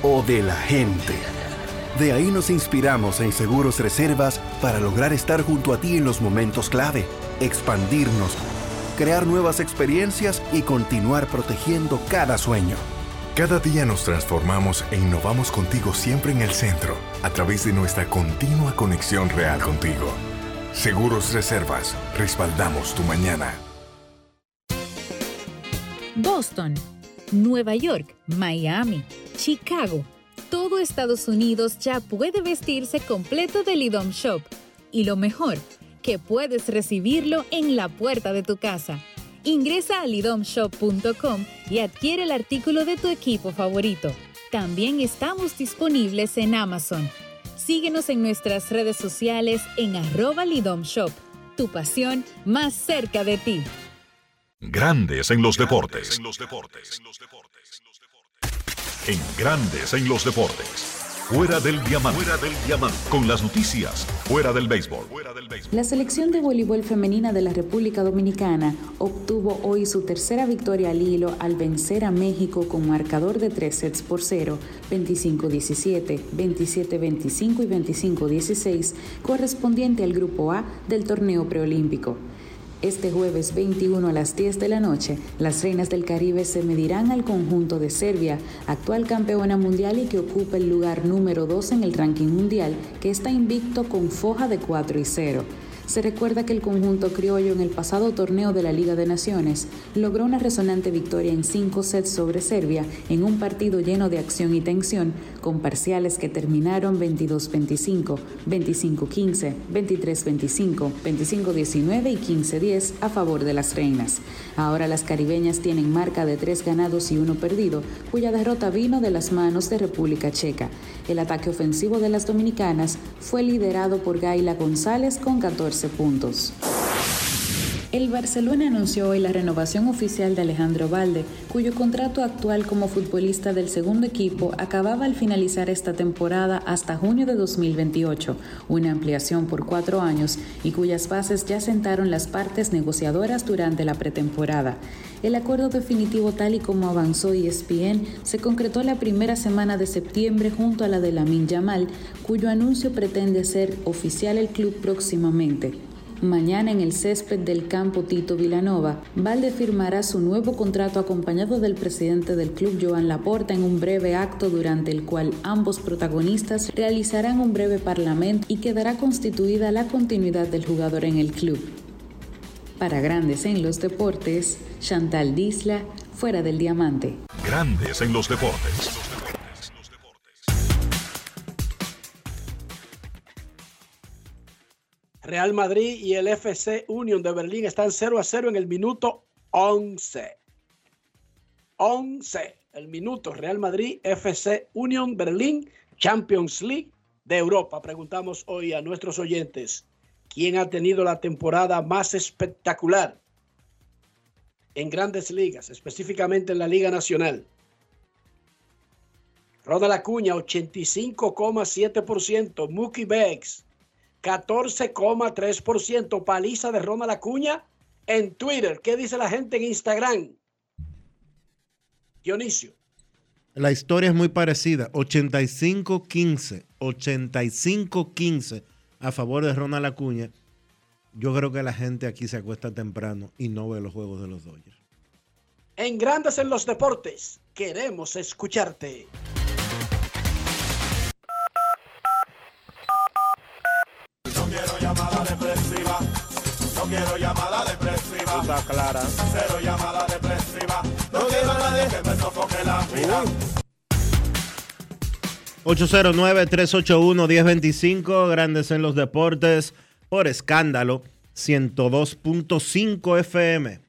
o de la gente. De ahí nos inspiramos en Seguros Reservas para lograr estar junto a ti en los momentos clave, expandirnos, crear nuevas experiencias y continuar protegiendo cada sueño. Cada día nos transformamos e innovamos contigo siempre en el centro, a través de nuestra continua conexión real contigo. Seguros Reservas, respaldamos tu mañana. Boston, Nueva York, Miami, Chicago. Todo Estados Unidos ya puede vestirse completo del IDOM Shop. Y lo mejor, que puedes recibirlo en la puerta de tu casa. Ingresa a lidomshop.com y adquiere el artículo de tu equipo favorito. También estamos disponibles en Amazon. Síguenos en nuestras redes sociales en arroba lidomshop. Tu pasión más cerca de ti. Grandes en los deportes. En Grandes en los deportes. Fuera del diamante. Fuera del diamante. Con las noticias. Fuera del béisbol. La selección de voleibol femenina de la República Dominicana obtuvo hoy su tercera victoria al hilo al vencer a México con marcador de 3 sets por 0, 25-17, 27-25 y 25-16, correspondiente al Grupo A del torneo preolímpico. Este jueves 21 a las 10 de la noche, las Reinas del Caribe se medirán al conjunto de Serbia, actual campeona mundial y que ocupa el lugar número 2 en el ranking mundial, que está invicto con foja de 4 y 0. Se recuerda que el conjunto criollo en el pasado torneo de la Liga de Naciones logró una resonante victoria en cinco sets sobre Serbia en un partido lleno de acción y tensión, con parciales que terminaron 22-25, 25-15, 23-25, 25-19 y 15-10 a favor de las reinas. Ahora las caribeñas tienen marca de tres ganados y uno perdido, cuya derrota vino de las manos de República Checa. El ataque ofensivo de las dominicanas fue liderado por Gaila González con 14 puntos. El Barcelona anunció hoy la renovación oficial de Alejandro Valde, cuyo contrato actual como futbolista del segundo equipo acababa al finalizar esta temporada hasta junio de 2028, una ampliación por cuatro años y cuyas bases ya sentaron las partes negociadoras durante la pretemporada. El acuerdo definitivo tal y como avanzó ESPN se concretó la primera semana de septiembre junto a la de Lamin Yamal, cuyo anuncio pretende ser oficial el club próximamente. Mañana en el césped del campo Tito Vilanova, Valde firmará su nuevo contrato acompañado del presidente del club Joan Laporta en un breve acto durante el cual ambos protagonistas realizarán un breve parlamento y quedará constituida la continuidad del jugador en el club. Para Grandes en los Deportes, Chantal Disla, fuera del diamante. Grandes en los deportes. Real Madrid y el FC Union de Berlín están 0 a 0 en el minuto 11. 11. El minuto Real Madrid, FC Union Berlín, Champions League de Europa. Preguntamos hoy a nuestros oyentes, ¿quién ha tenido la temporada más espectacular en grandes ligas, específicamente en la Liga Nacional? Ronald Acuña, 85,7%. Mookie Beggs, 14,3%. Paliza de Ronald Acuña en Twitter. ¿Qué dice la gente en Instagram? Dionisio. La historia es muy parecida. 85-15. 85-15 a favor de Ronald Acuña. Yo creo que la gente aquí se acuesta temprano y no ve los juegos de los Dodgers. En Grandes en los Deportes, queremos escucharte. Quiero llamada depresiva. Está clara. Cero llamada depresiva. No quiero a nadie que me sofoque la vida. 809-381-1025, Grandes en los Deportes, por escándalo, 102.5 FM.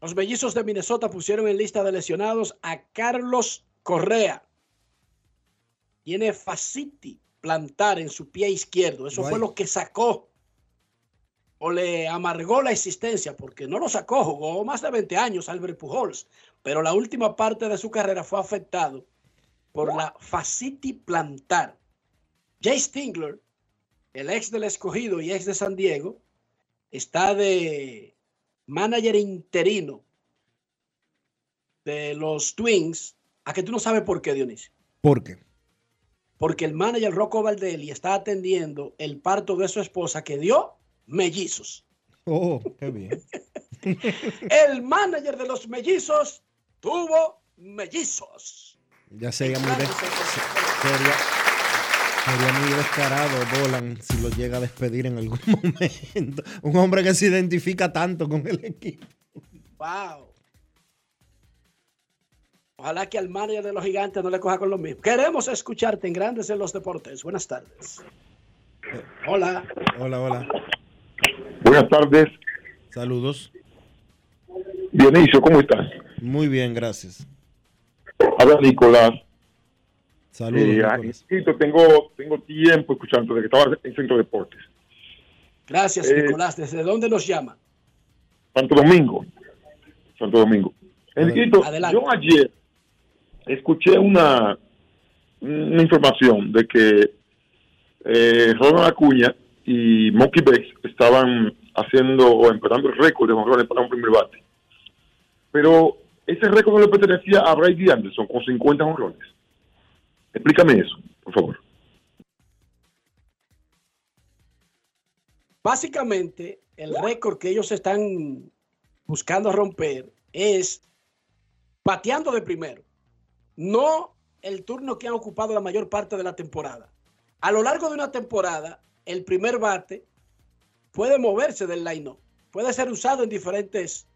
Los mellizos de Minnesota pusieron en lista de lesionados a Carlos Correa. Tiene faciti plantar en su pie izquierdo. Eso fue lo que sacó o le amargó la existencia, porque no lo sacó, jugó más de 20 años Albert Pujols, pero la última parte de su carrera fue afectado por la fascitis plantar. Jay Stingler, el ex del escogido y ex de San Diego, está de manager interino de los Twins. A que tú no sabes por qué, Dionisio. ¿Por qué? Porque el manager Rocco Valdelli está atendiendo el parto de su esposa que dio mellizos. Oh, qué bien. [LAUGHS] El manager de los mellizos tuvo mellizos. Ya sería muy, des- sería, sería muy descarado Dolan si lo llega a despedir en algún [LAUGHS] momento. Un hombre que se identifica tanto con el equipo. Wow. Ojalá que al manager de los gigantes no le coja con lo mismo. Queremos escucharte en Grandes en los Deportes. Buenas tardes. Hola. Hola, hola. Buenas tardes, Saludos. Dionisio, ¿cómo estás? Muy bien, gracias. Habla Nicolás. Saludos. Eh, Nicolás. Tengo, tengo tiempo escuchando desde que estaba en Centro Deportes. Gracias, Eh, Nicolás. ¿Desde dónde nos llama? Santo Domingo. Santo Domingo. Enriquito, Adelante. yo ayer escuché una, información de que eh, Acuña y Monkey Bex estaban haciendo o empezando el récord de jonrones para un primer bate. Pero ese récord no le pertenecía a Brady Anderson con 50 jonrones. Explícame eso, por favor. Básicamente, el récord que ellos están buscando romper es bateando de primero, no el turno que han ocupado la mayor parte de la temporada. A lo largo de una temporada, el primer bate puede moverse del line puede ser usado en diferentes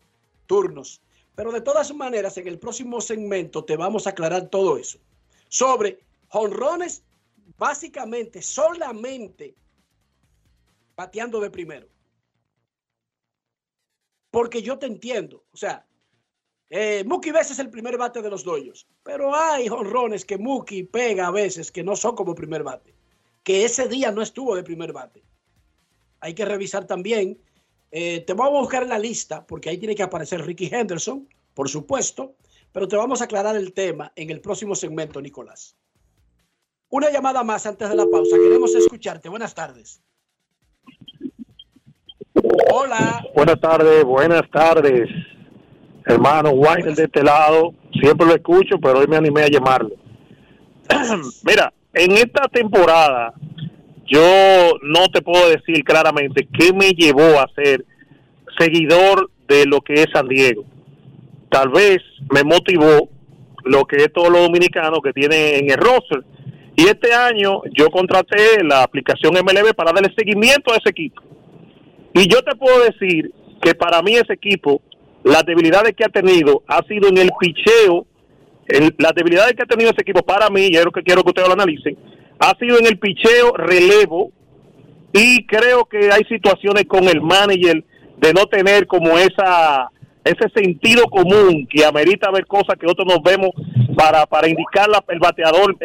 turnos. Pero de todas maneras, en el próximo segmento te vamos a aclarar todo eso. Sobre jonrones, básicamente, solamente bateando de primero. Porque yo te entiendo. O sea, eh, Mookie es el primer bate de los doyos. Pero hay jonrones que Mookie pega a veces que no son como primer bate. Que ese día no estuvo de primer bate. Hay que revisar también. eh, te vamos a buscar en la lista, porque ahí tiene que aparecer Ricky Henderson, por supuesto. Pero te vamos a aclarar el tema en el próximo segmento, Nicolás. Una llamada más antes de la pausa. Queremos escucharte. Buenas tardes. Hola. Buenas tardes, buenas tardes. Hermano Winer de este lado, siempre lo escucho, pero hoy me animé a llamarlo. [CLEARS THROAT] Mira, en esta temporada yo no te puedo decir claramente qué me llevó a ser seguidor de lo que es San Diego. Tal vez me motivó lo que es todo lo dominicano que tiene en el roster. Y este año yo contraté la aplicación MLB para darle seguimiento a ese equipo. Y yo te puedo decir que para mí ese equipo, las debilidades que ha tenido ha sido en el picheo, las debilidades que ha tenido ese equipo para mí, y es lo que quiero que ustedes lo analicen, ha sido en el picheo relevo y creo que hay situaciones con el manager de no tener como esa ese sentido común que amerita ver cosas que otros nos vemos para, para indicar el bateador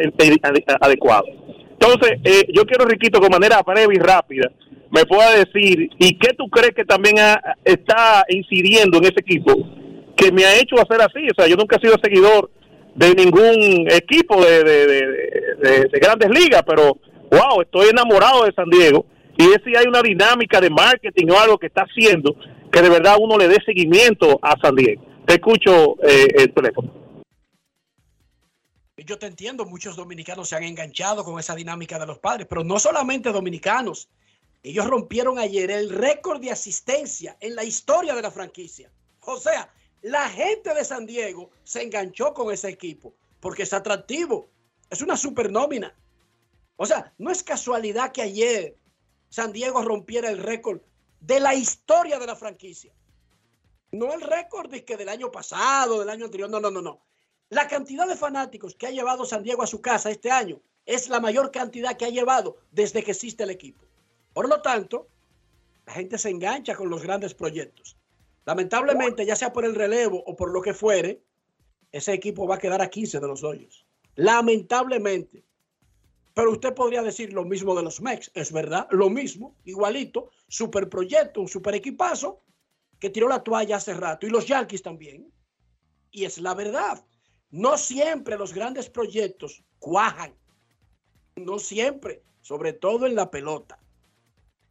adecuado. Entonces, eh, yo quiero, Riquito, con manera breve y rápida, me pueda decir, ¿y qué tú crees que también ha- está incidiendo en ese equipo que me ha hecho hacer así? O sea, yo nunca he sido seguidor de ningún equipo de, de, de- de- de grandes ligas, pero wow, estoy enamorado de San Diego y es si hay una dinámica de marketing o algo que está haciendo que de verdad uno le dé seguimiento a San Diego. Te escucho eh, el teléfono. Yo te entiendo, muchos dominicanos se han enganchado con esa dinámica de los padres, pero no solamente dominicanos. Ellos rompieron ayer el récord de asistencia en la historia de la franquicia. O sea, la gente de San Diego se enganchó con ese equipo porque es atractivo. Es una super nómina. O sea, no es casualidad que ayer San Diego rompiera el récord de la historia de la franquicia. No el récord de que del año pasado, del año anterior, no, no, no, no. La cantidad de fanáticos que ha llevado San Diego a su casa este año es la mayor cantidad que ha llevado desde que existe el equipo. Por lo tanto, la gente se engancha con los grandes proyectos. Lamentablemente, ya sea por el relevo o por lo que fuere, ese equipo va a quedar a 15 de los hoyos. Lamentablemente. Pero usted podría decir lo mismo de los Mex, es verdad, lo mismo, igualito, super proyecto, un super equipazo que tiró la toalla hace rato y los Yankees también. Y es la verdad. No siempre los grandes proyectos cuajan. No siempre, sobre todo en la pelota.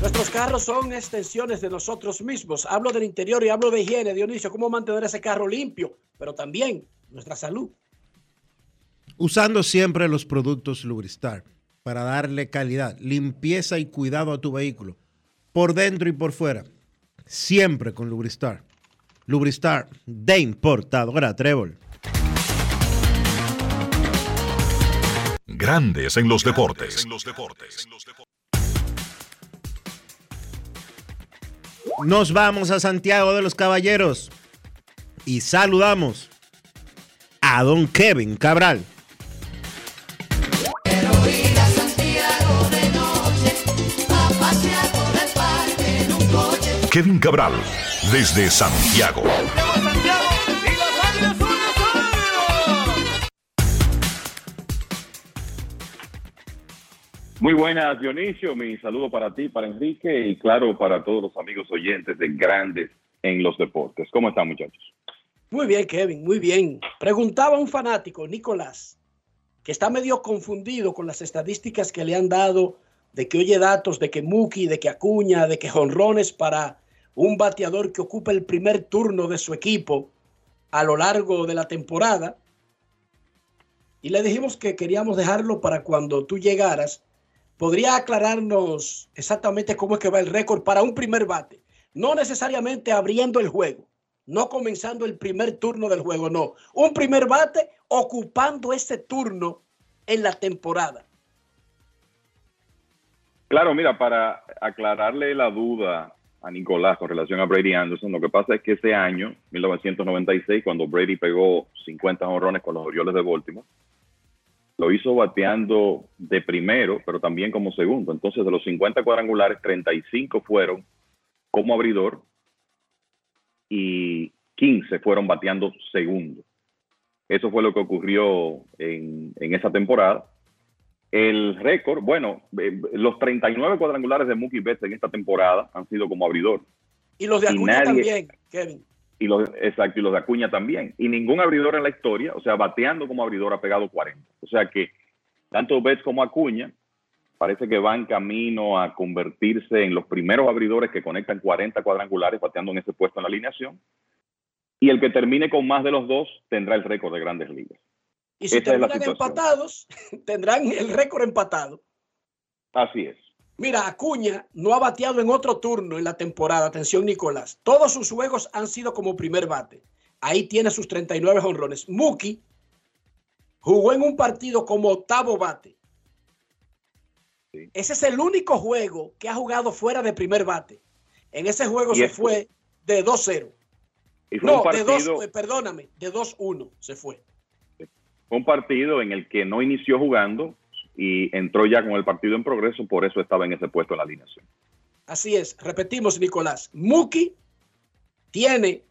Nuestros carros son extensiones de nosotros mismos. Hablo del interior y hablo de higiene, Dionisio, cómo mantener ese carro limpio, pero también nuestra salud. Usando siempre los productos Lubristar para darle calidad, limpieza y cuidado a tu vehículo, por dentro y por fuera. Siempre con Lubristar. Lubristar de importadora Trébol. Grandes en los deportes. Nos vamos a Santiago de los Caballeros y saludamos a don Kevin Cabral. Kevin Cabral, desde Santiago. Muy buenas, Dionisio. Mi saludo para ti, para Enrique y claro, para todos los amigos oyentes de Grandes en los Deportes. ¿Cómo están, muchachos? Muy bien, Kevin, muy bien. Preguntaba un fanático, Nicolás, que está medio confundido con las estadísticas que le han dado de que oye datos de que Muki, de que Acuña, de que jonrones para un bateador que ocupa el primer turno de su equipo a lo largo de la temporada. Y le dijimos que queríamos dejarlo para cuando tú llegaras. ¿Podría aclararnos exactamente cómo es que va el récord para un primer bate? No necesariamente abriendo el juego, no comenzando el primer turno del juego, no. Un primer bate ocupando ese turno en la temporada. Claro, mira, para aclararle la duda a Nicolás con relación a Brady Anderson, lo que pasa es que ese año, 1996, cuando Brady pegó 50 honrones con los Orioles de Baltimore, lo hizo bateando de primero, pero también como segundo. Entonces, de los 50 cuadrangulares, 35 fueron como abridor y 15 fueron bateando segundo. Eso fue lo que ocurrió en, en esa temporada. El récord, bueno, eh, los 39 cuadrangulares de Mookie Betts en esta temporada han sido como abridor. Y los de Acuña nadie- también, Kevin. Y los, exacto, y los de Acuña también. Y ningún abridor en la historia, o sea, bateando como abridor ha pegado 40. O sea que tanto Betts como Acuña parece que van camino a convertirse en los primeros abridores que conectan 40 cuadrangulares bateando en ese puesto en la alineación. Y el que termine con más de los dos tendrá el récord de grandes ligas. Y si terminan empatados, [LAUGHS] tendrán el récord empatado. Así es. Mira, Acuña no ha bateado en otro turno en la temporada. Atención, Nicolás. Todos sus juegos han sido como primer bate. Ahí tiene sus 39 honrones. Muki jugó en un partido como octavo bate. Ese es el único juego que ha jugado fuera de primer bate. En ese juego se esto- fue de 2-0. Y fue No, de partido, 2, eh, perdóname, de 2-1 se fue. fue un partido en el que no inició jugando y entró ya con el partido en progreso, por eso estaba en ese puesto en la alineación. Así es, repetimos, Nicolás. Muki tiene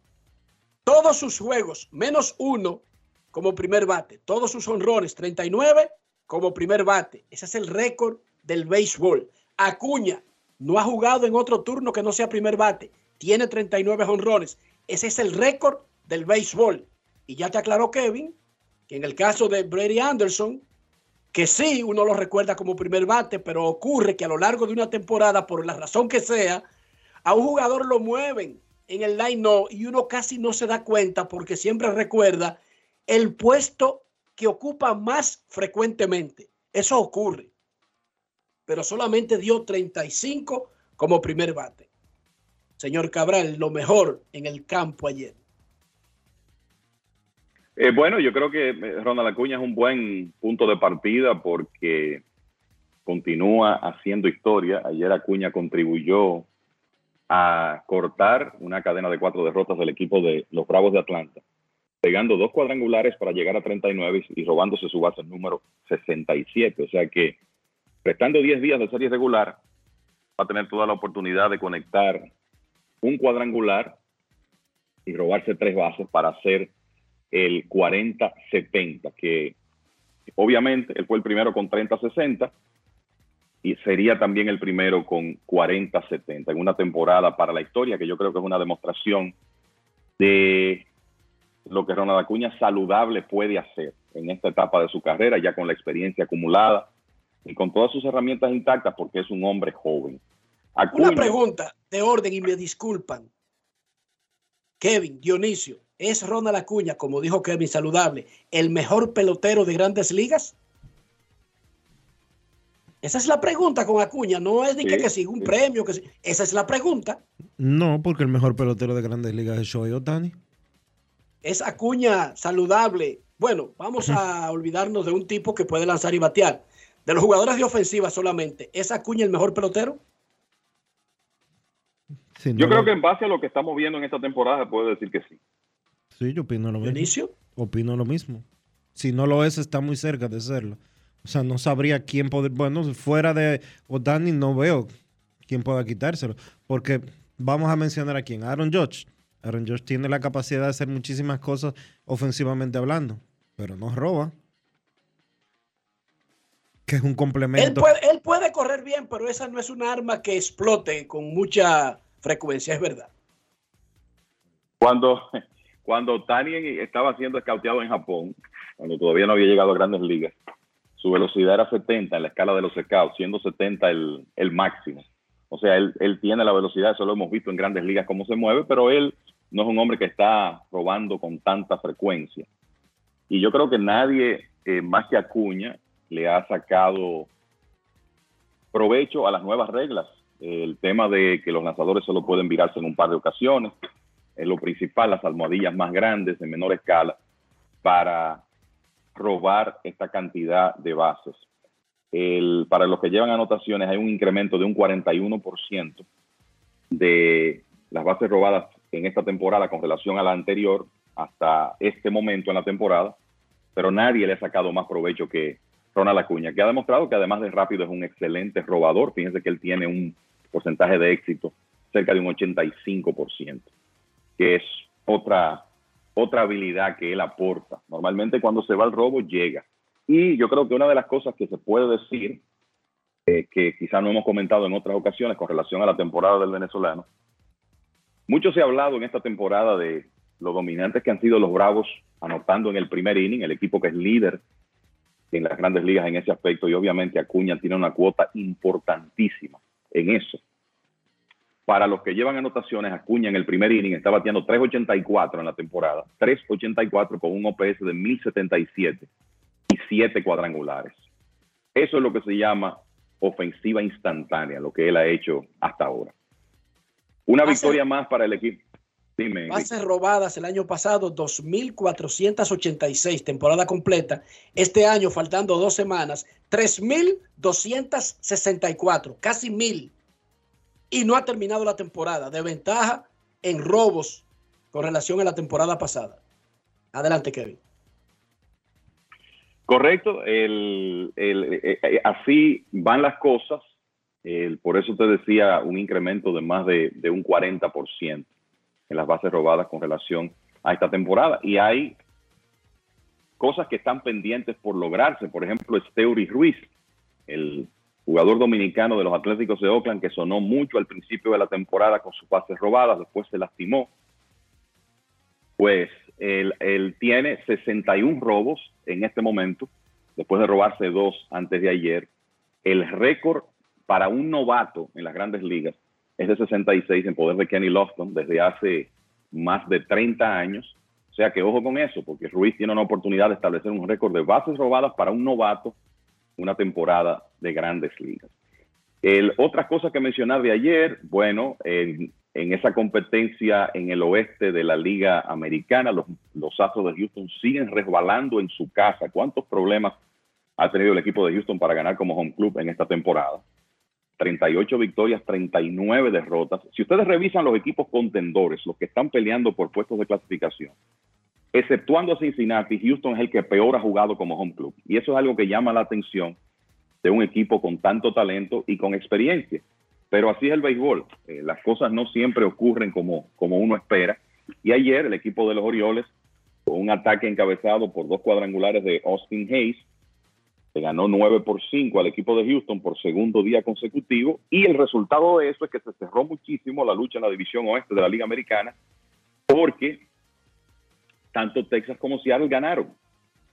todos sus juegos, menos uno, como primer bate. Todos sus honrones, 39 como primer bate. Ese es el récord del béisbol. Acuña no ha jugado en otro turno que no sea primer bate. Tiene 39 honrones. Ese es el récord del béisbol. Y ya te aclaró Kevin que en el caso de Brady Anderson, que sí, uno lo recuerda como primer bate, pero ocurre que a lo largo de una temporada, por la razón que sea, a un jugador lo mueven en el line y uno casi no se da cuenta porque siempre recuerda el puesto que ocupa más frecuentemente. Eso ocurre. Pero solamente dio 35 como primer bate. Señor Cabral, lo mejor en el campo ayer. Eh, bueno, yo creo que eh, Ronald Acuña es un buen punto de partida porque continúa haciendo historia. Ayer Acuña contribuyó a cortar una cadena de cuatro derrotas del equipo de los Bravos de Atlanta, pegando dos cuadrangulares para llegar a 39 y robándose su base número 67. O sea que, restando 10 días de serie regular, va a tener toda la oportunidad de conectar un cuadrangular y robarse tres bases para hacer el 40-70, que obviamente él fue el primero con 30-60 y sería también el primero con 40-70 en una temporada para la historia, que yo creo que es una demostración de lo que Ronald Acuña saludable puede hacer en esta etapa de su carrera, ya con la experiencia acumulada y con todas sus herramientas intactas, porque es un hombre joven. Una pregunta de orden y me disculpan. Kevin, Dionisio, ¿es Ronald Acuña, como dijo Kevin Saludable, el mejor pelotero de grandes ligas? Esa es la pregunta con Acuña, no es de que, Sí, que siga un premio, que esa es la pregunta. No, porque el mejor pelotero de grandes ligas es Shohei Otani. Es Acuña saludable. Bueno, vamos a olvidarnos de un tipo que puede lanzar y batear. De los jugadores de ofensiva solamente, ¿es Acuña el mejor pelotero? Yo creo que en base a lo que estamos viendo en esta temporada se puede decir que sí. Sí, yo opino lo mismo. Opino lo mismo. Si no lo es, está muy cerca de serlo. O sea, no sabría quién poder. Bueno, fuera de Otani no veo quién pueda quitárselo. Porque vamos a mencionar a quién. Aaron Judge. Aaron Judge tiene la capacidad de hacer muchísimas cosas ofensivamente hablando, pero no roba. Que es un Él complemento. puede, él puede correr bien, pero esa no es un arma que explote con mucha frecuencia, es verdad. Cuando, cuando Tani estaba siendo escauteado en Japón, cuando todavía no había llegado a grandes ligas, su velocidad era 70 en la escala de los scouts, siendo 70 el, máximo. O sea, él, él tiene la velocidad, eso lo hemos visto en grandes ligas cómo se mueve, pero él no es un hombre que está robando con tanta frecuencia. Y yo creo que nadie, eh, más que Acuña, le ha sacado provecho a las nuevas reglas. El tema de que los lanzadores solo pueden virarse en un par de ocasiones, es lo principal, las almohadillas más grandes, en menor escala, para robar esta cantidad de bases. Para los que llevan anotaciones hay un incremento de un 41% de las bases robadas en esta temporada con relación a la anterior hasta este momento en la temporada, pero nadie le ha sacado más provecho que Ronald Acuña, que ha demostrado que además de rápido es un excelente robador. Fíjense que él tiene un porcentaje de éxito cerca de un 85%, que es otra, otra habilidad que él aporta. Normalmente cuando se va al robo llega. Y yo creo que una de las cosas que se puede decir, eh, que quizás no hemos comentado en otras ocasiones con relación a la temporada del venezolano, mucho se ha hablado en esta temporada de los dominantes que han sido los Bravos anotando en el primer inning, el equipo que es líder en las grandes ligas en ese aspecto y obviamente Acuña tiene una cuota importantísima en eso. Para los que llevan anotaciones, Acuña en el primer inning está bateando 3.84 en la temporada, 3.84 con un OPS de 1.077 y 7 cuadrangulares. Eso es lo que se llama ofensiva instantánea, lo que él ha hecho hasta ahora. Una victoria más para el equipo. Dime. Bases robadas el año pasado, 2.486, temporada completa. Este año, faltando dos semanas, 3.264, casi mil. Y no ha terminado la temporada. De ventaja en robos con relación a la temporada pasada. Adelante, Kevin. Correcto. El, el, eh, eh, así van las cosas. Por eso te decía un incremento de más de, de un 40% en las bases robadas con relación a esta temporada. Y hay cosas que están pendientes por lograrse. Por ejemplo, Steuri Ruiz, el jugador dominicano de los Atléticos de Oakland, que sonó mucho al principio de la temporada con sus bases robadas, después se lastimó. Pues él, él tiene 61 robos en este momento, después de robarse dos antes de ayer. El récord para un novato en las grandes ligas es de 66 en poder de Kenny Lofton desde hace más de 30 años. O sea que ojo con eso, porque Ruiz tiene una oportunidad de establecer un récord de bases robadas para un novato una temporada de grandes ligas. El, otra cosa que mencionar de ayer, bueno, en, esa competencia en el oeste de la Liga Americana, los, los Astros de Houston siguen resbalando en su casa. ¿Cuántos problemas ha tenido el equipo de Houston para ganar como home club en esta temporada? 38 victorias, 39 derrotas. Si ustedes revisan los equipos contendores, los que están peleando por puestos de clasificación, exceptuando a Cincinnati, Houston es el que peor ha jugado como home club. Y eso es algo que llama la atención de un equipo con tanto talento y con experiencia. Pero así es el béisbol. Eh, las cosas no siempre ocurren como, como uno espera. Y ayer el equipo de los Orioles, con un ataque encabezado por dos cuadrangulares de Austin Hayes, se ganó 9 por 5 al equipo de Houston por segundo día consecutivo y el resultado de eso es que se cerró muchísimo la lucha en la división oeste de la Liga Americana porque tanto Texas como Seattle ganaron.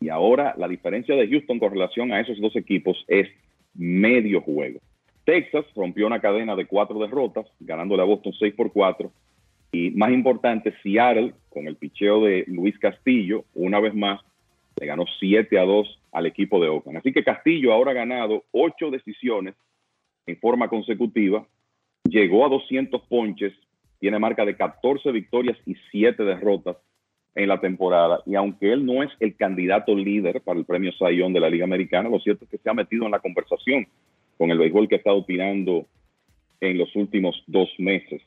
Y ahora la diferencia de Houston con relación a esos dos equipos es medio juego. Texas rompió una cadena de cuatro derrotas, ganándole a Boston 6 por 4. Y más importante, Seattle, con el picheo de Luis Castillo, una vez más, le ganó 7 a 2 al equipo de Oakland. Así que Castillo ahora ha ganado 8 decisiones en forma consecutiva, llegó a 200 ponches, tiene marca de 14 victorias y 7 derrotas en la temporada. Y aunque él no es el candidato líder para el premio Sayón de la Liga Americana, lo cierto es que se ha metido en la conversación con el béisbol que ha estado tirando en los últimos dos meses.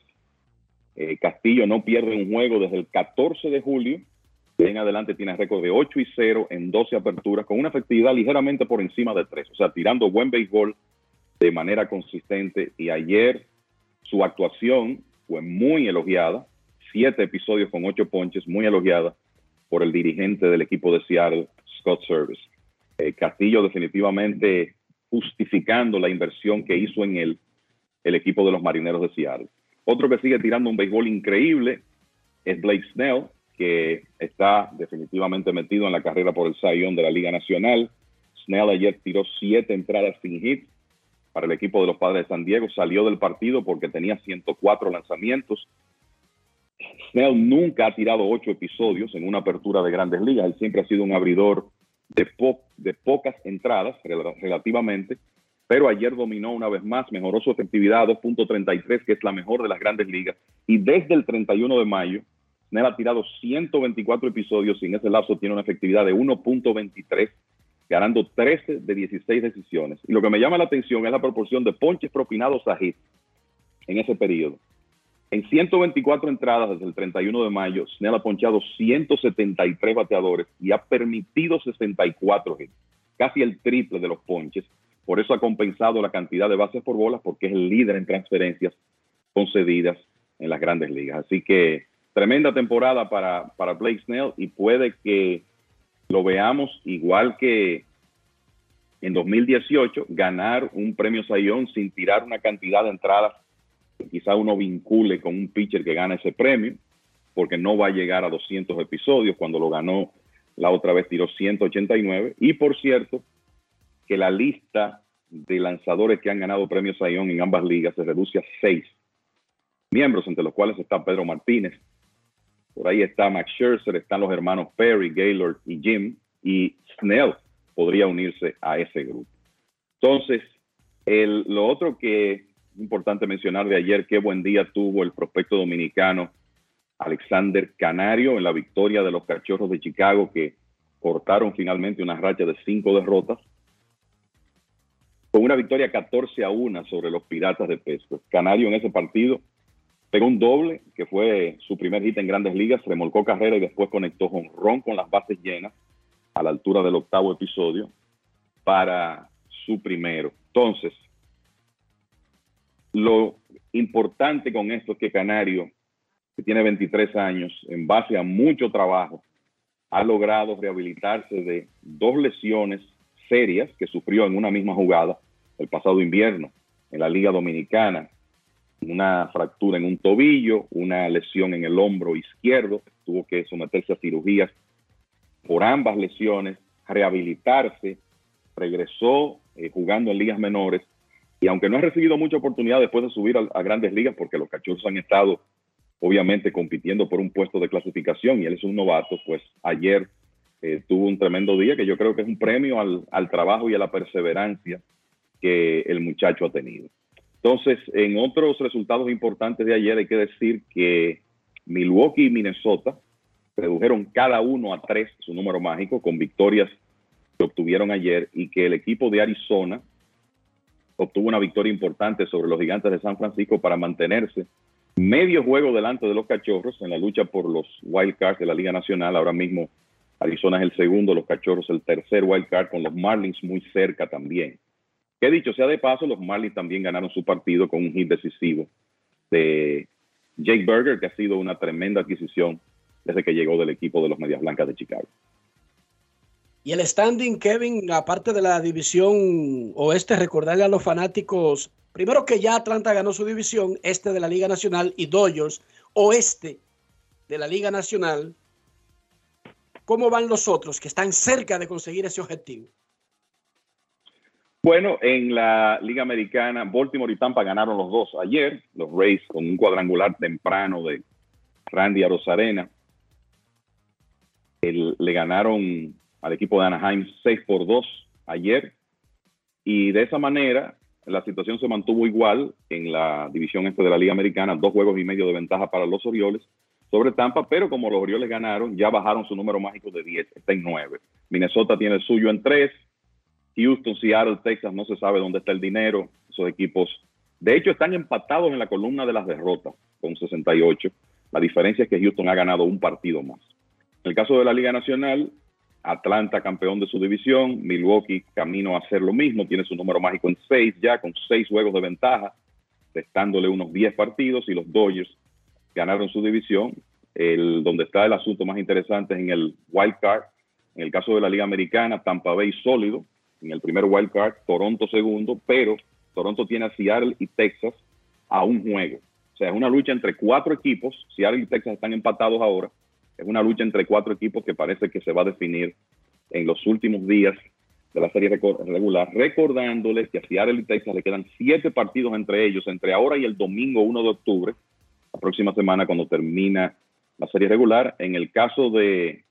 Eh, Castillo no pierde un juego desde el 14 de julio en adelante tiene récord de 8 y 0 en 12 aperturas con una efectividad ligeramente por encima de 3, o sea, tirando buen béisbol de manera consistente y ayer su actuación fue muy elogiada, siete episodios con ocho ponches, muy elogiada por el dirigente del equipo de Seattle, Scott Service. Eh, Castillo definitivamente justificando la inversión que hizo en él el equipo de los Marineros de Seattle. Otro que sigue tirando un béisbol increíble es Blake Snell, que está definitivamente metido en la carrera por el Sayón de la Liga Nacional. Snell ayer tiró siete entradas sin hit para el equipo de los Padres de San Diego. Salió del partido porque tenía 104 lanzamientos. Snell nunca ha tirado ocho episodios en una apertura de grandes ligas. Él siempre ha sido un abridor de, po- de pocas entradas rel- relativamente, pero ayer dominó una vez más, mejoró su efectividad a 2.33, que es la mejor de las grandes ligas. Y desde el 31 de mayo, Snell ha tirado 124 episodios y en ese lapso tiene una efectividad de 1.23, ganando 13 de 16 decisiones. Y lo que me llama la atención es la proporción de ponches propinados a hit en ese periodo. En 124 entradas desde el 31 de mayo, Snell ha ponchado 173 bateadores y ha permitido 64 hits, casi el triple de los ponches. Por eso ha compensado la cantidad de bases por bolas porque es el líder en transferencias concedidas en las grandes ligas. Así que tremenda temporada para, para Blake Snell y puede que lo veamos igual que en 2018, ganar un premio Sayón sin tirar una cantidad de entradas que quizá uno vincule con un pitcher que gana ese premio, porque no va a llegar a 200 episodios. Cuando lo ganó la otra vez tiró 189. Y por cierto, que la lista de lanzadores que han ganado premios Sayón en ambas ligas se reduce a seis miembros, entre los cuales está Pedro Martínez. Por ahí está Max Scherzer, están los hermanos Perry, Gaylord y Jim, y Snell podría unirse a ese grupo. Entonces, el, lo otro que importante mencionar de ayer, qué buen día tuvo el prospecto dominicano Alexander Canario en la victoria de los Cachorros de Chicago que cortaron finalmente una racha de cinco derrotas con una victoria 14 a 1 sobre los Piratas de Pesco. Canario en ese partido pegó un doble, que fue su primer hit en grandes ligas, remolcó carrera y después conectó ron con las bases llenas a la altura del octavo episodio para su primero. Entonces, lo importante con esto es que Canario, que tiene 23 años, en base a mucho trabajo, ha logrado rehabilitarse de dos lesiones serias que sufrió en una misma jugada el pasado invierno en la Liga Dominicana. Una fractura en un tobillo, una lesión en el hombro izquierdo, tuvo que someterse a cirugías por ambas lesiones, rehabilitarse, regresó eh, jugando en ligas menores y aunque no ha recibido mucha oportunidad después de subir a, grandes ligas, porque los cachorros han estado obviamente compitiendo por un puesto de clasificación y él es un novato, pues ayer eh, tuvo un tremendo día que yo creo que es un premio al, trabajo y a la perseverancia que el muchacho ha tenido. Entonces, en otros resultados importantes de ayer hay que decir que Milwaukee y Minnesota redujeron cada uno a tres su número mágico con victorias que obtuvieron ayer y que el equipo de Arizona obtuvo una victoria importante sobre los gigantes de San Francisco para mantenerse medio juego delante de los cachorros en la lucha por los wild cards de la Liga Nacional. Ahora mismo Arizona es el segundo, los cachorros el tercer wild card con los Marlins muy cerca también. Que dicho sea de paso, los Marlins también ganaron su partido con un hit decisivo de Jake Berger, que ha sido una tremenda adquisición desde que llegó del equipo de los Medias Blancas de Chicago. Y el standing, Kevin, aparte de la división oeste, recordarle a los fanáticos, primero que ya Atlanta ganó su división, este de la Liga Nacional, y Dodgers, oeste de la Liga Nacional. ¿Cómo van los otros que están cerca de conseguir ese objetivo? Bueno, en la Liga Americana, Baltimore y Tampa ganaron los dos ayer, los Rays con un cuadrangular temprano de Randy Arozarena. Le ganaron al equipo de Anaheim 6 por 2 ayer. Y de esa manera, la situación se mantuvo igual en la división este de la Liga Americana, dos juegos y medio de ventaja para los Orioles sobre Tampa, pero como los Orioles ganaron, ya bajaron su número mágico de 10, está en 9. Minnesota tiene el suyo en 3. Houston, Seattle, Texas, no se sabe dónde está el dinero. Esos equipos, de hecho, están empatados en la columna de las derrotas con 68. La diferencia es que Houston ha ganado un partido más. En el caso de la Liga Nacional, Atlanta campeón de su división, Milwaukee camino a hacer lo mismo, tiene su número mágico en 6 ya, con 6 juegos de ventaja, restándole unos 10 partidos, y los Dodgers ganaron su división. El, donde está el asunto más interesante es en el wild card. En el caso de la Liga Americana, Tampa Bay sólido, en el primer wild card, Toronto segundo, pero Toronto tiene a Seattle y Texas a un juego. O sea, es una lucha entre cuatro equipos. Seattle y Texas están empatados ahora. Es una lucha entre cuatro equipos que parece que se va a definir en los últimos días de la serie regular, recordándoles que a Seattle y Texas le quedan siete partidos entre ellos, entre ahora y el domingo 1 de octubre, la próxima semana cuando termina la serie regular. En el caso de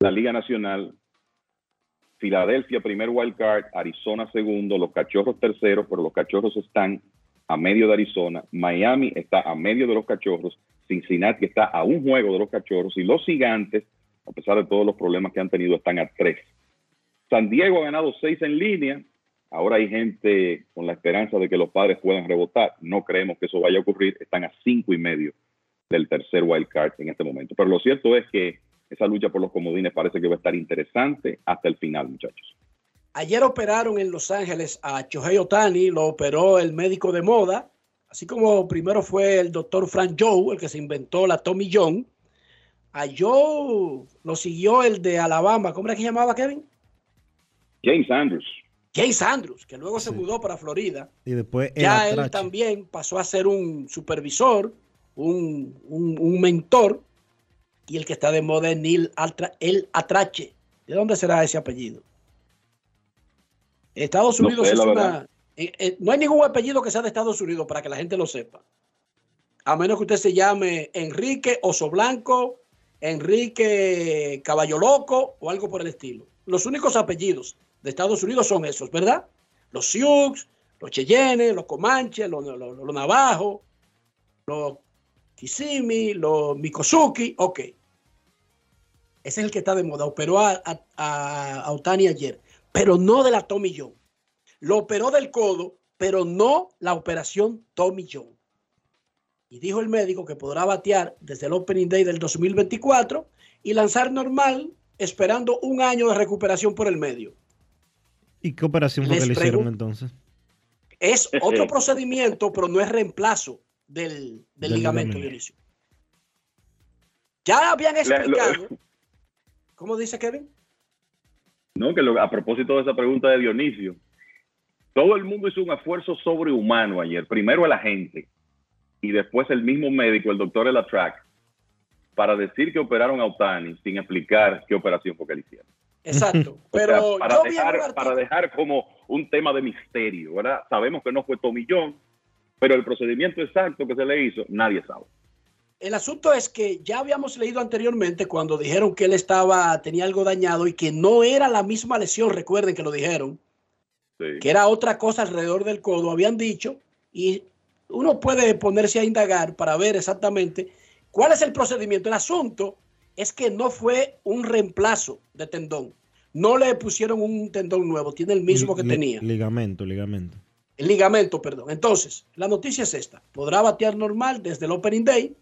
la Liga Nacional, Filadelfia primer wild card, Arizona segundo, los Cachorros terceros, pero los Cachorros están a medio de Arizona, Miami está a medio de los Cachorros, Cincinnati está a un juego de los Cachorros y los Gigantes, a pesar de todos los problemas que han tenido, están a tres. San Diego ha ganado seis en línea. Ahora hay gente con la esperanza de que los padres puedan rebotar. No creemos que eso vaya a ocurrir. Están a cinco y medio del tercer wild card en este momento. Pero lo cierto es que esa lucha por los comodines parece que va a estar interesante hasta el final, muchachos. Ayer operaron en Los Ángeles a Chohei Otani, lo operó el médico de moda, así como primero fue el doctor Frank Joe, el que se inventó la Tommy John. A Joe lo siguió el de Alabama, ¿cómo era que llamaba Kevin? James Andrews. James Andrews, que luego se mudó para Florida. Y después ya él también pasó a ser un supervisor, un, un, un mentor y el que está de moda es Neil Altra, el Atrache. ¿De dónde será ese apellido? Estados Unidos es una. Eh, eh, no hay ningún apellido que sea de Estados Unidos para que la gente lo sepa. A menos que usted se llame Enrique Oso Blanco, Enrique Caballo Loco o algo por el estilo. Los únicos apellidos de Estados Unidos son esos, ¿verdad? Los Sioux, los Cheyenne, los Comanches, los, los, Navajos, los Kisimi, los Mikosuki, ok. Ese es el que está de moda. Operó a, a, Otani ayer, pero no de la Tommy John. Lo operó del codo, pero no la operación Tommy John. Y dijo el médico que podrá batear desde el Opening Day del 2024 y lanzar normal, esperando un año de recuperación por el medio. ¿Y qué operación fue que le hicieron entonces? Es [LAUGHS] otro procedimiento, pero no es reemplazo del, ligamento, Dionisio. Ya habían explicado. ¿Cómo dice Kevin? No, que a propósito de esa pregunta de Dionisio, todo el mundo hizo un esfuerzo sobrehumano ayer. Primero la gente y después el mismo médico, el doctor Elatrack, para decir que operaron a Otani sin explicar qué operación fue que le hicieron. Exacto, [LAUGHS] pero para, dejar, para dejar como un tema de misterio, ¿verdad? Sabemos que no fue Tomillón, pero el procedimiento exacto que se le hizo, nadie sabe. El asunto es que ya habíamos leído anteriormente cuando dijeron que él estaba, tenía algo dañado y que no era la misma lesión, recuerden que lo dijeron, que era otra cosa alrededor del codo, habían dicho, y uno puede ponerse a indagar para ver exactamente cuál es el procedimiento. El asunto es que no fue un reemplazo de tendón, no le pusieron un tendón nuevo, tiene el mismo que tenía. Ligamento, ligamento. El ligamento, perdón. Entonces, la noticia es esta. Podrá batear normal desde el Opening Day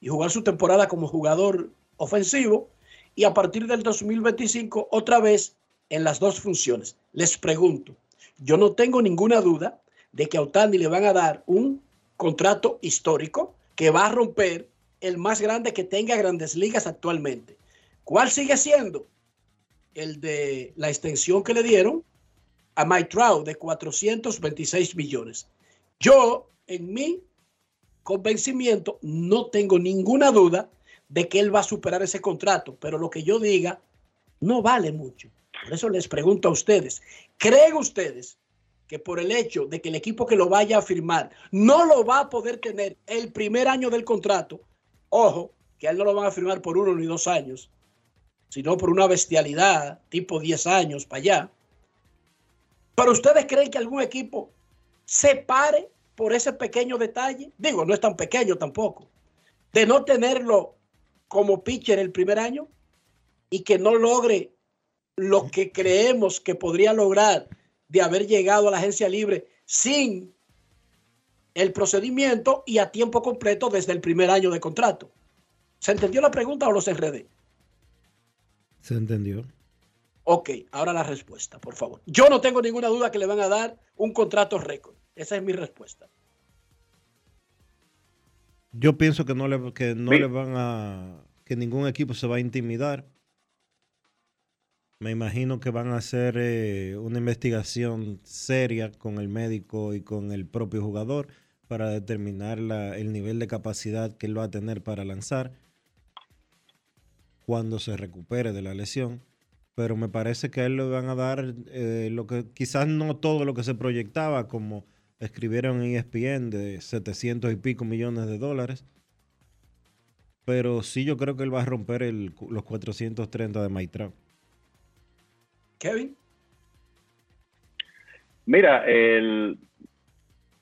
y jugar su temporada como jugador ofensivo y a partir del 2025 otra vez en las dos funciones. Les pregunto, yo no tengo ninguna duda de que a Otani le van a dar un contrato histórico que va a romper el más grande que tenga grandes ligas actualmente. ¿Cuál sigue siendo? El de la extensión que le dieron a Mike Trout de 426 millones. Yo, en mi convencimiento, no tengo ninguna duda de que él va a superar ese contrato, pero lo que yo diga no vale mucho. Por eso les pregunto a ustedes, ¿creen ustedes que por el hecho de que el equipo que lo vaya a firmar no lo va a poder tener el primer año del contrato, ojo, que a él no lo van a firmar por uno ni dos años, sino por una bestialidad tipo 10 años para allá, ¿Pero ustedes creen que algún equipo se pare por ese pequeño detalle? Digo, no es tan pequeño tampoco. De no tenerlo como pitcher el primer año y que no logre lo que creemos que podría lograr de haber llegado a la agencia libre sin el procedimiento y a tiempo completo desde el primer año de contrato. ¿Se entendió la pregunta o los enredé? Se entendió. Ok, ahora la respuesta, por favor. Yo no tengo ninguna duda que le van a dar un contrato récord. Esa es mi respuesta. Yo pienso que no le, que no le van a. que ningún equipo se va a intimidar. Me imagino que van a hacer eh, una investigación seria con el médico y con el propio jugador para determinar el nivel de capacidad que él va a tener para lanzar cuando se recupere de la lesión pero me parece que a él le van a dar eh, lo que quizás no todo lo que se proyectaba como escribieron en ESPN de 700 y pico millones de dólares. Pero sí yo creo que él va a romper los 430 de Trout. Kevin. Mira, el,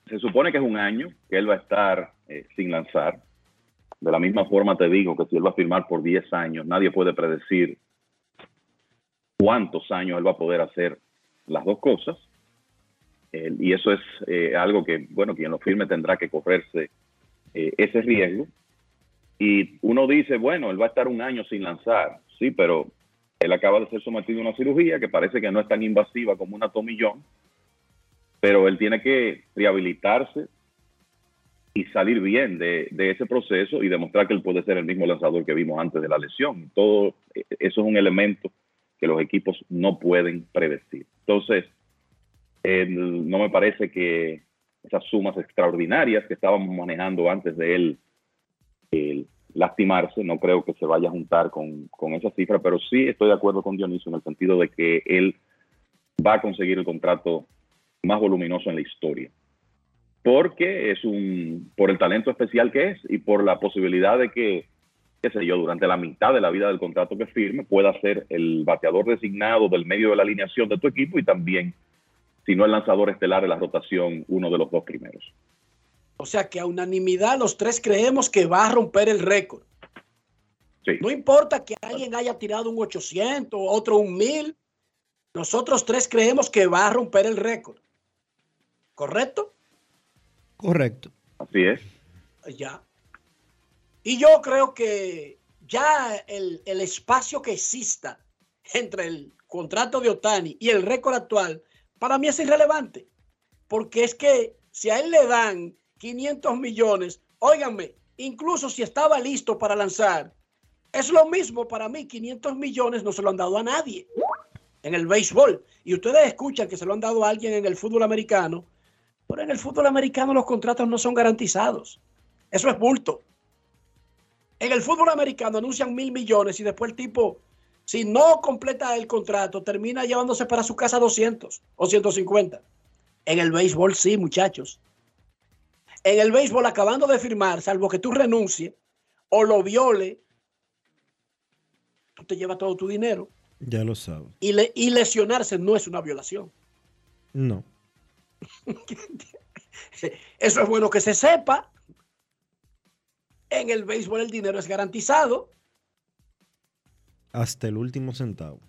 se supone que es un año que él va a estar eh, sin lanzar. De la misma forma te digo que si él va a firmar por 10 años, nadie puede predecir cuántos años él va a poder hacer las dos cosas. Y eso es eh, algo que, bueno, quien lo firme tendrá que correrse eh, ese riesgo. Y uno dice, bueno, él va a estar un año sin lanzar, sí, pero él acaba de ser sometido a una cirugía que parece que no es tan invasiva como una tomillón, pero él tiene que rehabilitarse y salir bien de, ese proceso y demostrar que él puede ser el mismo lanzador que vimos antes de la lesión. Todo eh, eso es un elemento que los equipos no pueden predecir. Entonces, eh, no me parece que esas sumas extraordinarias que estábamos manejando antes de él el lastimarse, no creo que se vaya a juntar con, con esa cifra, pero sí estoy de acuerdo con Dionisio en el sentido de que él va a conseguir el contrato más voluminoso en la historia. Porque es un, por el talento especial que es y por la posibilidad de que, qué sé yo, durante la mitad de la vida del contrato que firme pueda ser el bateador designado del medio de la alineación de tu equipo y también, si no el lanzador estelar de la rotación, uno de los dos primeros. O sea que a unanimidad los tres creemos que va a romper el récord. Sí. No importa que alguien haya tirado un 800, otro un 1000. Nosotros tres creemos que va a romper el récord. ¿Correcto? Correcto. Así es. Ya. Y yo creo que ya el, el espacio que exista entre el contrato de Otani y el récord actual, para mí es irrelevante. Porque es que si a él le dan 500 millones, óiganme, incluso si estaba listo para lanzar, es lo mismo para mí, 500 millones no se lo han dado a nadie en el béisbol. Y ustedes escuchan que se lo han dado a alguien en el fútbol americano, pero en el fútbol americano los contratos no son garantizados. Eso es bulto. En el fútbol americano anuncian mil millones y después el tipo, si no completa el contrato, termina llevándose para su casa 200 o 150. En el béisbol sí, muchachos. En el béisbol, acabando de firmar, salvo que tú renuncies o lo viole, tú te llevas todo tu dinero. Ya lo sabes. Y, le- y lesionarse no es una violación. No. [LAUGHS] Eso es bueno que se sepa. En el béisbol el dinero es garantizado Hasta el último centavo.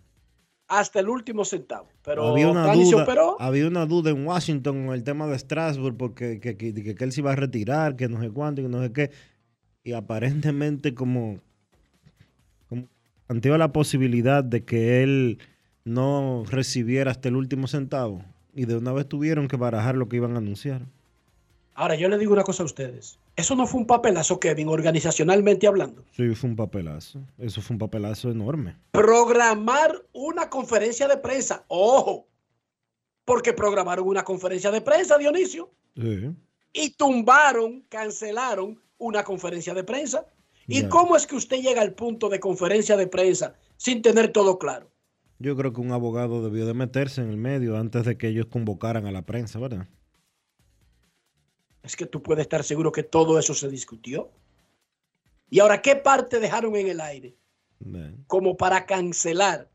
Hasta el último centavo. Pero había, una se duda, operó. había una duda en Washington con el tema de Strasbourg, porque que, que- que- que él se iba a retirar, que no sé cuánto, que no sé qué. Y aparentemente como, como planteó la posibilidad de que él no recibiera hasta el último centavo. Y de una vez tuvieron que barajar lo que iban a anunciar. Ahora, yo le digo una cosa a ustedes. Eso no fue un papelazo, Kevin, organizacionalmente hablando. Sí, fue un papelazo. Eso fue un papelazo enorme. Programar una conferencia de prensa. Ojo, porque programaron una conferencia de prensa, Dionisio, Sí. y tumbaron, cancelaron una conferencia de prensa. ¿Y Ya. cómo es que usted llega al punto de conferencia de prensa sin tener todo claro? Yo creo que un abogado debió de meterse en el medio antes de que ellos convocaran a la prensa, ¿verdad? Es que tú puedes estar seguro que todo eso se discutió. Y ahora, ¿qué parte dejaron en el aire? Como para cancelar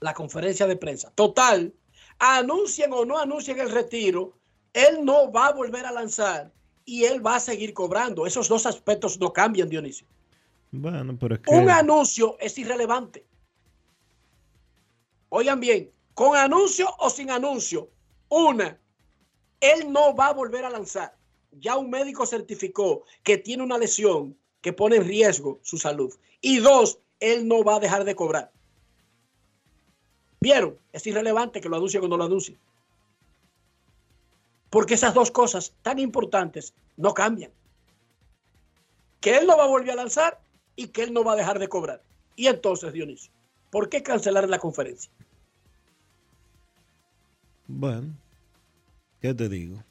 la conferencia de prensa. Total, anuncien o no anuncien el retiro, él no va a volver a lanzar y él va a seguir cobrando. Esos dos aspectos no cambian, Dionisio. Bueno, pero es que... Un anuncio es irrelevante. Oigan bien, con anuncio o sin anuncio, una, él no va a volver a lanzar. Ya un médico certificó que tiene una lesión que pone en riesgo su salud. Y dos, él no va a dejar de cobrar. ¿Vieron? Es irrelevante que lo anuncie o no lo anuncie. Porque esas dos cosas tan importantes no cambian. Que él no va a volver a lanzar y que él no va a dejar de cobrar. Y entonces, Dionisio, ¿por qué cancelar la conferencia? Bueno, ¿qué te digo?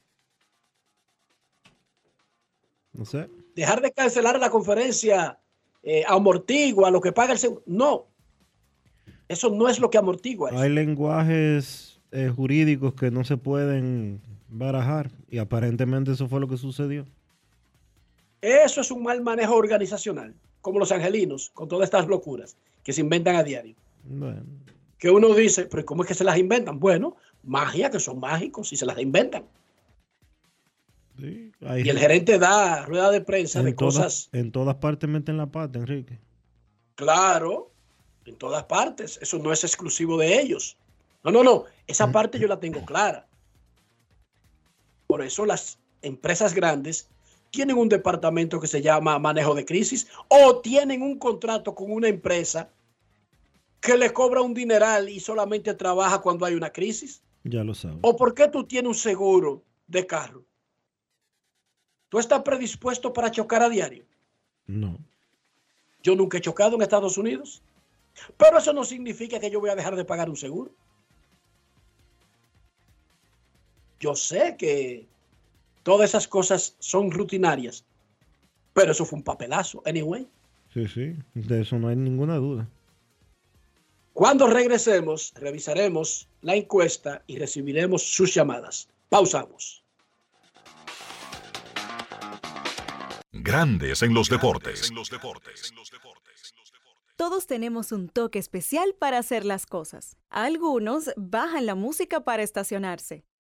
No sé. Dejar de cancelar la conferencia eh, amortigua lo que paga el seguro. No. Eso no es lo que amortigua. eso. Hay lenguajes eh, jurídicos que no se pueden Barajar. Y aparentemente eso fue lo que sucedió. Eso es un mal manejo organizacional, como los angelinos, con todas estas locuras que se inventan a diario. Bueno, Que uno dice, pero ¿cómo es que se las inventan? Bueno, magia, que son mágicos y se las inventan. Y el gerente da rueda de prensa de todas, cosas, en todas partes meten la pata, Enrique. claro, en todas partes. Eso no es exclusivo de ellos. No, no, no. Esa parte yo la tengo clara. Por eso las empresas grandes tienen un departamento que se llama manejo de crisis o tienen un contrato con una empresa que le cobra un dineral y solamente trabaja cuando hay una crisis. Ya lo sabes. ¿O por qué tú tienes un seguro de carro? ¿Tú estás predispuesto para chocar a diario? No. Yo nunca he chocado en Estados Unidos. Pero eso no significa que yo voy a dejar de pagar un seguro. Yo sé que todas esas cosas son rutinarias, pero eso fue un papelazo, anyway. Sí, sí. De eso no hay ninguna duda. Cuando regresemos, revisaremos la encuesta y recibiremos sus llamadas. Pausamos. Grandes en los deportes. Todos tenemos un toque especial para hacer las cosas. Algunos bajan la música para estacionarse.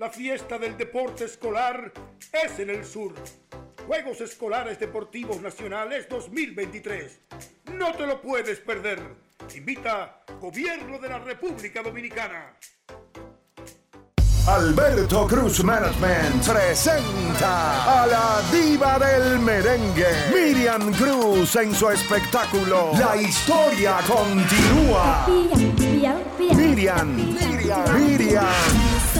La fiesta del deporte escolar es en el sur. Juegos Escolares Deportivos Nacionales 2023. No te lo puedes perder. Invita Gobierno de la República Dominicana. Alberto Cruz Management presenta a la diva del merengue, Miriam Cruz, en su espectáculo La historia continúa. Miriam, Miriam, Miriam. Miriam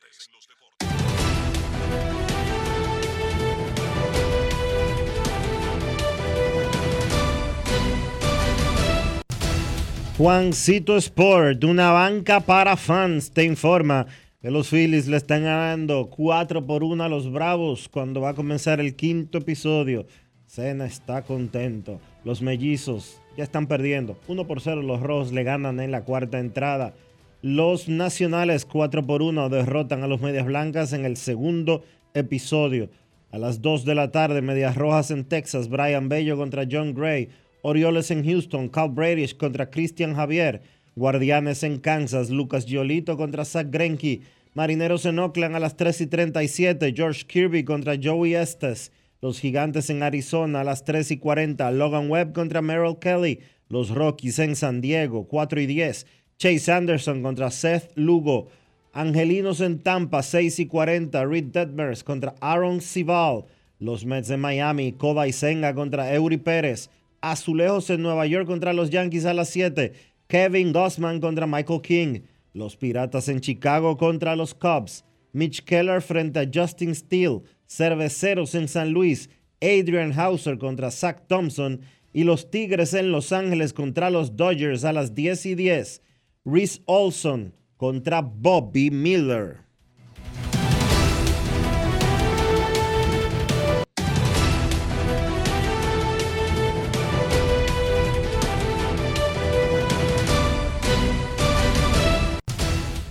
Juancito Sport, una banca para fans, te informa que los Phillies le están ganando 4 por 1 a los Bravos cuando va a comenzar el quinto episodio. Cena está contento. Los mellizos ya están perdiendo. 1 por 0 los Rojos le ganan en la cuarta entrada. Los Nacionales 4 por 1 derrotan a los Medias Blancas en el segundo episodio. A las 2 de la tarde, Medias Rojas en Texas, Brian Bello contra John Gray. Orioles en Houston, Cal Bradish contra Christian Javier. Guardianes en Kansas, Lucas Giolito contra Zach Greinke. Marineros en Oakland a las 3 y 37, George Kirby contra Joey Estes. Los Gigantes en Arizona a las 3 y 40, Logan Webb contra Merrill Kelly. Los Rockies en San Diego, 4 y 10, Chase Anderson contra Seth Lugo. Angelinos en Tampa, 6 y 40, Reed Detmers contra Aaron Sival. Los Mets de Miami, Koda y Senga contra Eury Pérez. Azulejos en Nueva York contra los Yankees a las 7. Kevin Gossman contra Michael King. Los Piratas en Chicago contra los Cubs. Mitch Keller frente a Justin Steele. Cerveceros en San Luis. Adrian Hauser contra Zach Thompson. Y los Tigres en Los Ángeles contra los Dodgers a las 10 y 10. Reese Olson contra Bobby Miller.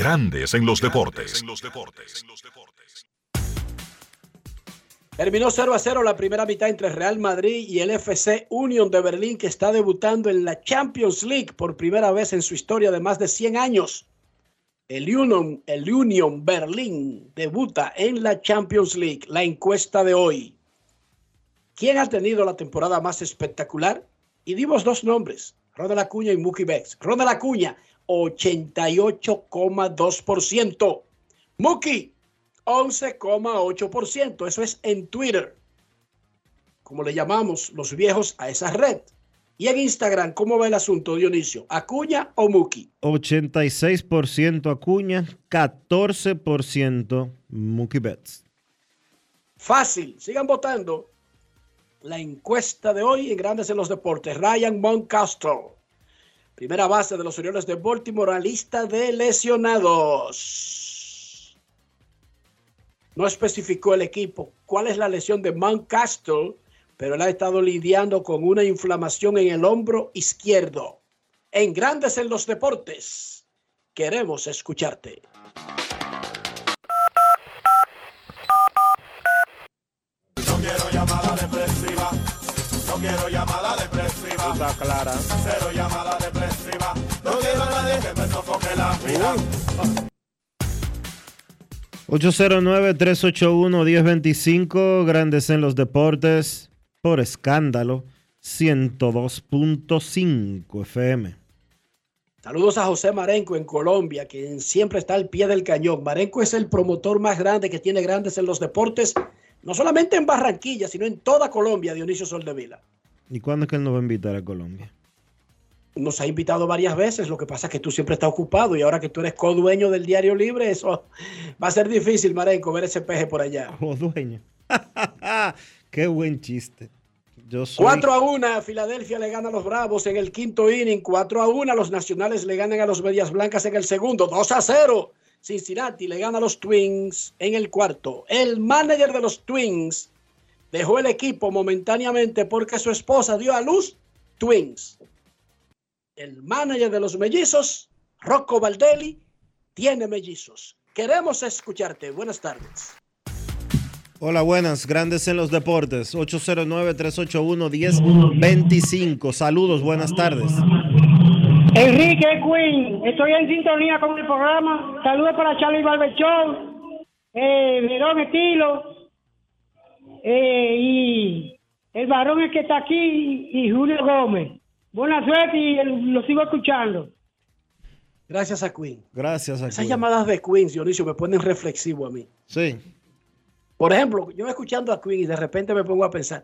Grandes en los deportes. Terminó 0 a 0 la primera mitad entre Real Madrid y el FC Union de Berlín, que está debutando en la Champions League por primera vez en su historia de más de 100 años. El Union, el Union Berlín debuta en la Champions League. La encuesta de hoy. ¿Quién ha tenido la temporada más espectacular? Y dimos dos nombres, Ronald Acuña y Mookie Betts. Ronald Acuña, 88,2%. Mookie, 11,8%. Eso es en Twitter. Como le llamamos los viejos a esa red. Y en Instagram, ¿cómo va el asunto, Dionisio? ¿Acuña o Mookie? 86% Acuña, 14% Mookie Betts. Fácil, sigan votando. La encuesta de hoy en Grandes en los Deportes. Ryan Moncastro, primera base de los Orioles de Baltimore, a lista de lesionados. No especificó el equipo cuál es la lesión de Moncastro, pero él ha estado lidiando con una inflamación en el hombro izquierdo. En Grandes en los Deportes, queremos escucharte. Quiero llamada depresiva. Está clara. Cero llamada depresiva. No quiero a nadie que me sofoque la vida. 809-381-1025, Grandes en los Deportes, por escándalo, 102.5 FM. Saludos a José Marenco en Colombia, quien siempre está al pie del cañón. Marenco es el promotor más grande que tiene grandes en los deportes, no solamente en Barranquilla, sino en toda Colombia, Dionisio Soldevila. ¿Y cuándo es que él nos va a invitar a Colombia? Nos ha invitado varias veces, lo que pasa es que tú siempre estás ocupado y ahora que tú eres co-dueño del Diario Libre, eso va a ser difícil, Marenco, ver ese peje por allá. Co-dueño. [LAUGHS] Qué buen chiste. Yo soy... 4 a 1, Filadelfia le gana a los Bravos en el quinto inning. 4 a 1, los Nacionales le ganan a los Medias Blancas en el segundo. 2 a 0, Cincinnati le gana a los Twins en el cuarto. El manager de los Twins dejó el equipo momentáneamente porque su esposa dio a luz Twins. El manager de los mellizos, Rocco Valdelli, tiene mellizos. Queremos escucharte. Buenas tardes. Hola, buenas, grandes en los deportes. 809-381-1025. Saludos, buenas tardes. Enrique Quinn, estoy en sintonía con el programa. Saludos para Charlie Barbechón, eh, Verón Estilo, eh, y el varón es que está aquí, y Julio Gómez. Buena suerte y el- lo sigo escuchando. Gracias a Queen. Gracias a Esas Queen. llamadas de Queens, Dionisio, me ponen reflexivo a mí. Sí. Por ejemplo, yo escuchando a Queen y de repente me pongo a pensar,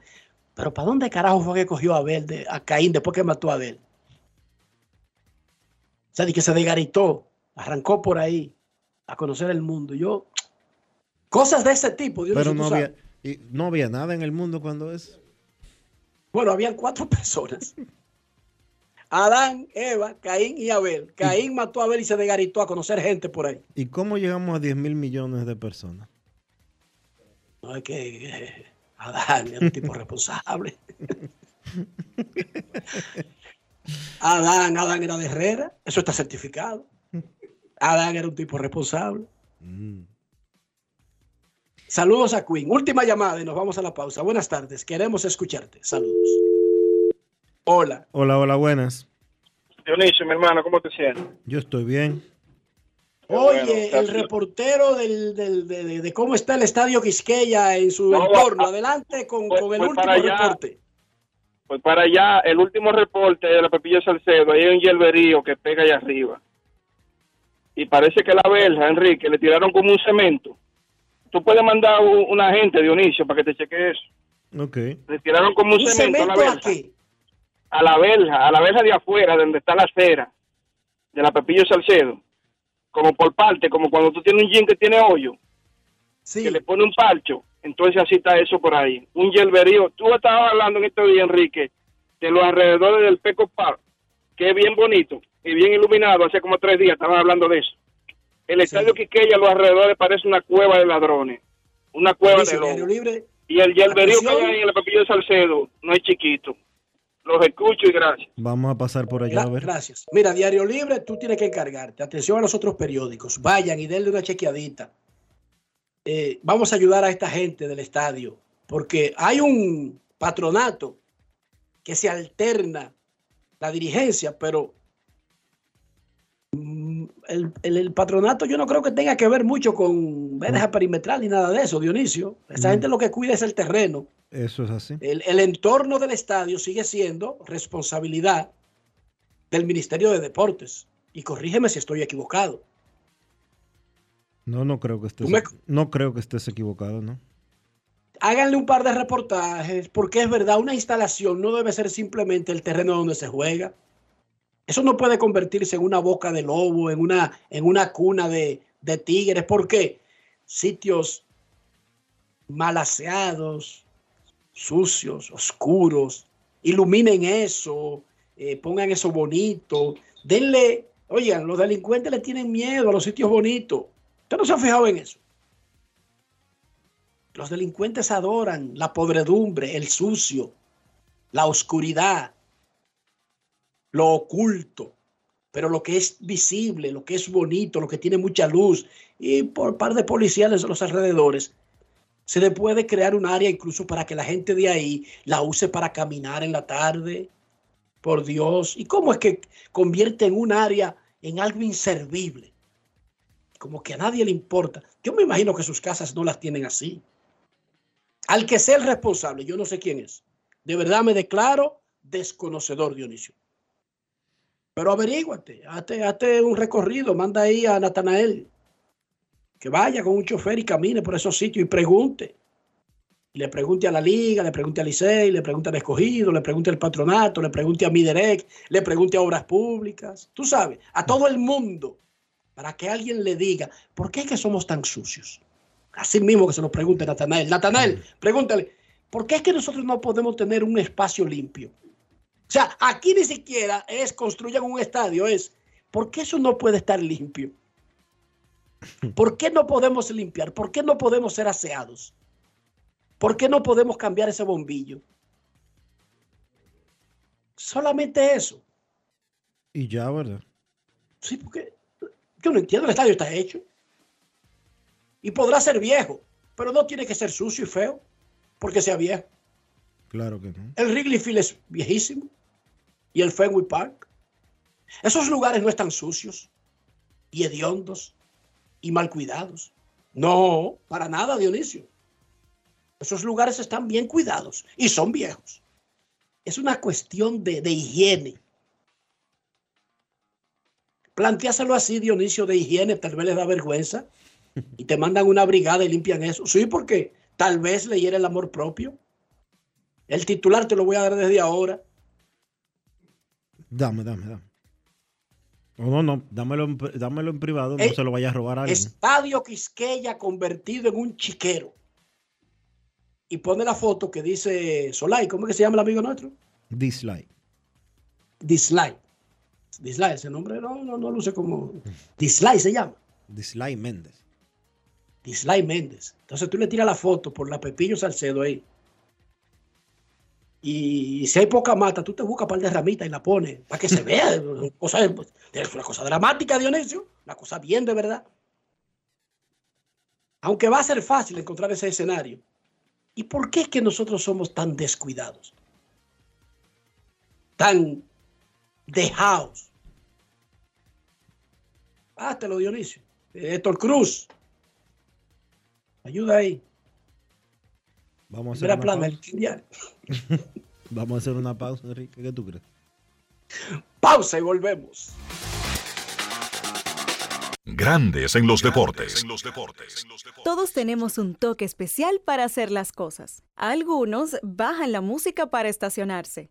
pero ¿para dónde carajo fue que cogió a Abel, de, a Caín después que mató a Abel? O sea, de que se desgaritó, arrancó por ahí a conocer el mundo. Yo, cosas de ese tipo, Pero tú no sabes. había, y no había nada en el mundo cuando es. Bueno, habían cuatro [LAUGHS] personas. Adán, Eva, Caín y Abel. Caín mató a Abel y se desgaritó a conocer gente por ahí. ¿Y cómo llegamos a 10 mil millones de personas? No es que eh, Adán era un tipo [LAUGHS] responsable. [LAUGHS] Adán, Adán era de Herrera, eso está certificado. Adán era un tipo responsable. Saludos a Queen. Última llamada y nos vamos a la pausa. Buenas tardes, queremos escucharte. Saludos. Hola. Hola, hola, buenas. Dionisio, mi hermano, ¿cómo te sientes? Yo estoy bien. Oye, el reportero del, del- de, de- de cómo está el estadio Quisqueya en su No, entorno. ah, Adelante con, pues- con el último reporte. Pues para allá, el último reporte de la Pepillo Salcedo, ahí hay un hierberío que pega allá arriba. Y parece que la verja, Enrique, le tiraron como un cemento. Tú puedes mandar un, un agente, Dionisio, para que te cheque eso. Ok. Le tiraron como un, ¿Un cemento, a la verja. qué? A la verja, a la verja de afuera, donde está la acera de la Pepillo Salcedo. Como por parte, como cuando tú tienes un jean que tiene hoyo. Que le pone un parcho. Entonces así está eso por ahí. Un hierberío. Tú estabas hablando en este día, Enrique, de los alrededores del Peco Park, que es bien bonito y bien iluminado. Hace como tres días estaban hablando de eso. El estadio Quiqueya, los alrededores, parece una cueva de ladrones. Una cueva de lobos. Libre. Y el hierberío que hay en el Pepillo de Salcedo no es chiquito. Los escucho y gracias. Vamos a pasar por allá a ver. Gracias. Mira, Diario Libre, tú tienes que encargarte. Atención a los otros periódicos. Vayan y denle una chequeadita. Eh, vamos a ayudar a esta gente del estadio, porque hay un patronato que se alterna la dirigencia, pero mm, el, el- el patronato yo no creo que tenga que ver mucho con verja perimetral ni nada de eso, Dionisio. Esa Mm. gente lo que cuida es el terreno. Eso es así. El, el entorno del estadio sigue siendo responsabilidad del Ministerio de Deportes. Y corrígeme si estoy equivocado. No, no creo que estés, me- no creo que estés equivocado, ¿no? Háganle un par de reportajes, porque es verdad, una instalación no debe ser simplemente el terreno donde se juega. Eso no puede convertirse en una boca de lobo, en una, en una cuna de, de tigres, porque sitios mal aseados, sucios, oscuros, iluminen eso, eh, pongan eso bonito, denle, oigan, los delincuentes le tienen miedo a los sitios bonitos. ¿Usted no se ha fijado en eso? Los delincuentes adoran la podredumbre, el sucio, la oscuridad, lo oculto, pero lo que es visible, lo que es bonito, lo que tiene mucha luz, y por par de policiales de los alrededores, se le puede crear un área incluso para que la gente de ahí la use para caminar en la tarde. Por Dios. ¿Y cómo es que convierte en un área en algo inservible? Como que a nadie le importa. Yo me imagino que sus casas no las tienen así. Al que sea el responsable, yo no sé quién es. De verdad me declaro desconocedor, Dionisio. Pero averíguate, hazte, hazte un recorrido, manda ahí a Natanael que vaya con un chofer y camine por esos sitios y pregunte. Le pregunte a la liga, le pregunte al Licey, le pregunte al escogido, le pregunte al patronato, le pregunte a Miderec, le pregunte a obras públicas. Tú sabes, a todo el mundo, para que alguien le diga, ¿por qué es que somos tan sucios? Así mismo que se lo pregunte Natanael. Natanael, pregúntale, ¿por qué es que nosotros no podemos tener un espacio limpio? O sea, aquí ni siquiera es construyan un estadio, es, ¿por qué eso no puede estar limpio? ¿Por qué no podemos limpiar? ¿Por qué no podemos ser aseados? ¿Por qué no podemos cambiar ese bombillo? Solamente eso. Y ya, ¿verdad? Sí, porque yo no entiendo, el estadio está hecho. Y podrá ser viejo, pero no tiene que ser sucio y feo porque sea viejo. Claro que no. El Wrigley Field es viejísimo y el Fenway Park. Esos lugares no están sucios y hediondos y mal cuidados. No, para nada, Dionisio. Esos lugares están bien cuidados y son viejos. Es una cuestión de, de higiene. Planteáselo así, Dionisio, de higiene, tal vez les da vergüenza y te mandan una brigada y limpian eso. Sí, porque tal vez le hiere el amor propio. El titular te lo voy a dar desde ahora. Dame, dame, dame. No, no, no, dámelo en, dámelo en privado, Eh, no se lo vaya a robar a alguien. Estadio Quisqueya convertido en un chiquero. Y pone la foto que dice Solay, ¿cómo es que se llama el amigo nuestro? Dislike. Dislike. Dislike, ese nombre no, no, no luce como. Dislike se llama. Dislike Méndez. Dislike Méndez. Entonces tú le tiras la foto por la Pepillo Salcedo ahí. Y si hay poca mata, tú te buscas un par de ramitas y la pones para que se vea. [LAUGHS] Cosa, es una cosa dramática, Dionisio. Una cosa bien de verdad. Aunque va a ser fácil encontrar ese escenario. ¿Y por qué es que nosotros somos tan descuidados? tan dejados. Háztelo, Dionisio. Eh, Héctor Cruz. Ayuda ahí. Vamos a hacer Mira, una plan, pausa. el diario. [LAUGHS] Vamos a hacer una pausa, Enrique. ¿Qué tú crees? Pausa y volvemos. Grandes en los deportes. Todos tenemos un toque especial para hacer las cosas. Algunos bajan la música para estacionarse.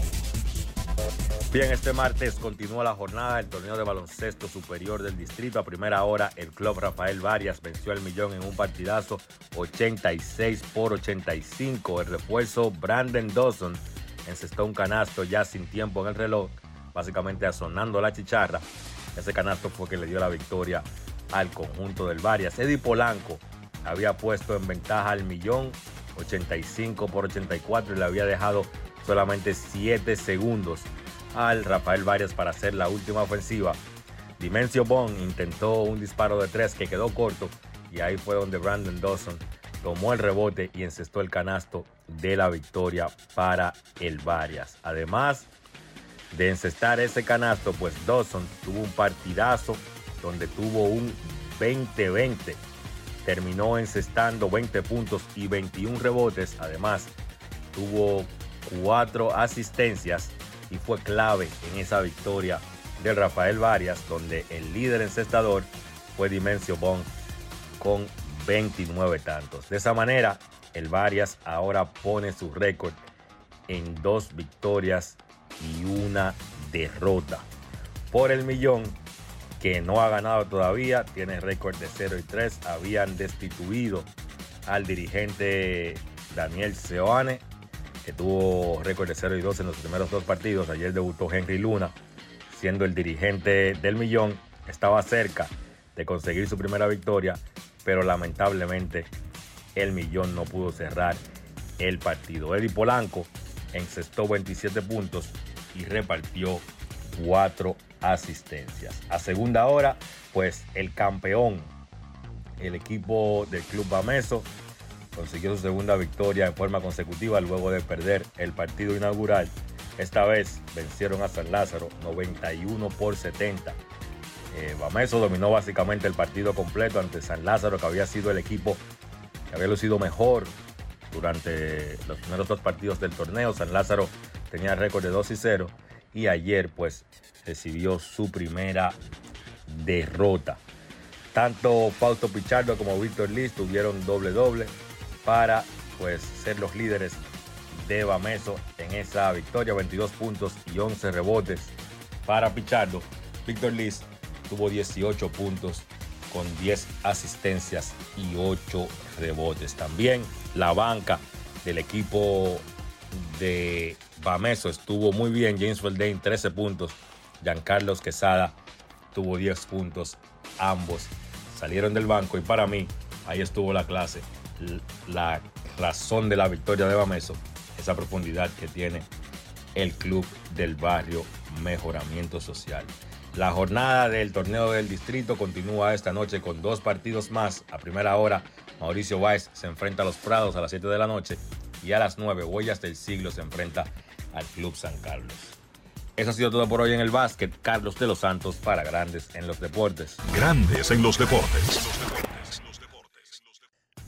Bien, este martes continúa la jornada del torneo de baloncesto superior del distrito. A primera hora, el club Rafael Varias venció al millón en un partidazo 86 por 85. El refuerzo Brandon Dawson encestó un canasto ya sin tiempo en el reloj, básicamente asonando la chicharra. Ese canasto fue que le dio la victoria al conjunto del Varias. Eddie Polanco había puesto en ventaja al millón 85 por 84 y le había dejado solamente 7 segundos al Rafael Varias para hacer la última ofensiva. Dimensio Bond intentó un disparo de tres que quedó corto y ahí fue donde Brandon Dawson tomó el rebote y encestó el canasto de la victoria para el Varias. Además de encestar ese canasto, pues Dawson tuvo un partidazo donde tuvo un 20-20. Terminó encestando 20 puntos y 21 rebotes. Además, tuvo cuatro asistencias y fue clave en esa victoria del Rafael Varias, donde el líder encestador fue Dimensio Bond con 29 tantos. De esa manera, el Varias ahora pone su récord en dos victorias y una derrota. Por el millón, que no ha ganado todavía, tiene récord de 0 y 3. Habían destituido al dirigente Daniel Seoane tuvo récord de 0 y 2 en los primeros dos partidos. Ayer debutó Henry Luna, siendo el dirigente del millón. Estaba cerca de conseguir su primera victoria, pero lamentablemente el millón no pudo cerrar el partido. Eddie Polanco encestó 27 puntos y repartió 4 asistencias. A segunda hora, pues el campeón, el equipo del Club Bameso, consiguió su segunda victoria en forma consecutiva luego de perder el partido inaugural. Esta vez vencieron a San Lázaro 91 por 70. Eh, Bameso dominó básicamente el partido completo ante San Lázaro, que había sido el equipo que había lucido mejor durante los primeros dos partidos del torneo. San Lázaro tenía récord de 2 y 0 y ayer pues recibió su primera derrota. Tanto Fausto Pichardo como Víctor Liz tuvieron doble doble para pues ser los líderes de Bameso en esa victoria, 22 puntos y 11 rebotes para Pichardo. Víctor Liz tuvo 18 puntos con 10 asistencias y 8 rebotes. También la banca del equipo de Bameso estuvo muy bien. James Feldain 13 puntos. Giancarlos Quesada tuvo 10 puntos. Ambos salieron del banco y para mí ahí estuvo la clase. La razón de la victoria de Bameso, esa profundidad que tiene el club del barrio Mejoramiento Social. La jornada del torneo del distrito continúa esta noche con dos partidos más. A primera hora, Mauricio Weiss se enfrenta a los Prados a las 7 de la noche Y a las 9, Huellas del Siglo se enfrenta al Club San Carlos. Eso ha sido todo por hoy en el básquet. Carlos de los Santos para Grandes en los Deportes. Grandes en los deportes.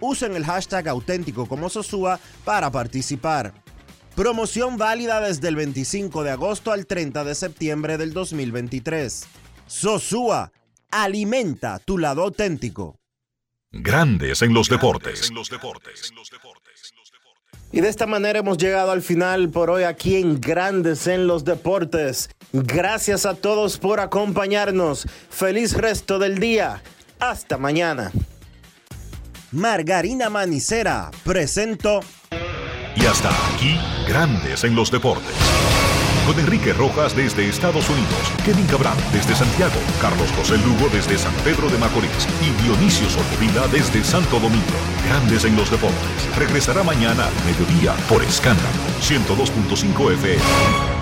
Usen el hashtag auténtico como Sosúa para participar. Promoción válida desde el 25 de agosto al 30 de septiembre del 2023. Sosúa, alimenta tu lado auténtico. Grandes en los deportes. Y de esta manera hemos llegado al final por hoy aquí en Grandes en los Deportes. Gracias a todos por acompañarnos. Feliz resto del día. Hasta mañana. Margarina Manicera presento. Y hasta aquí, Grandes en los deportes. Con Enrique Rojas desde Estados Unidos, Kevin Cabral desde Santiago, Carlos José Lugo desde San Pedro de Macorís y Dionisio Solterida desde Santo Domingo. Grandes en los deportes. Regresará mañana a mediodía por Escándalo 102.5 FM.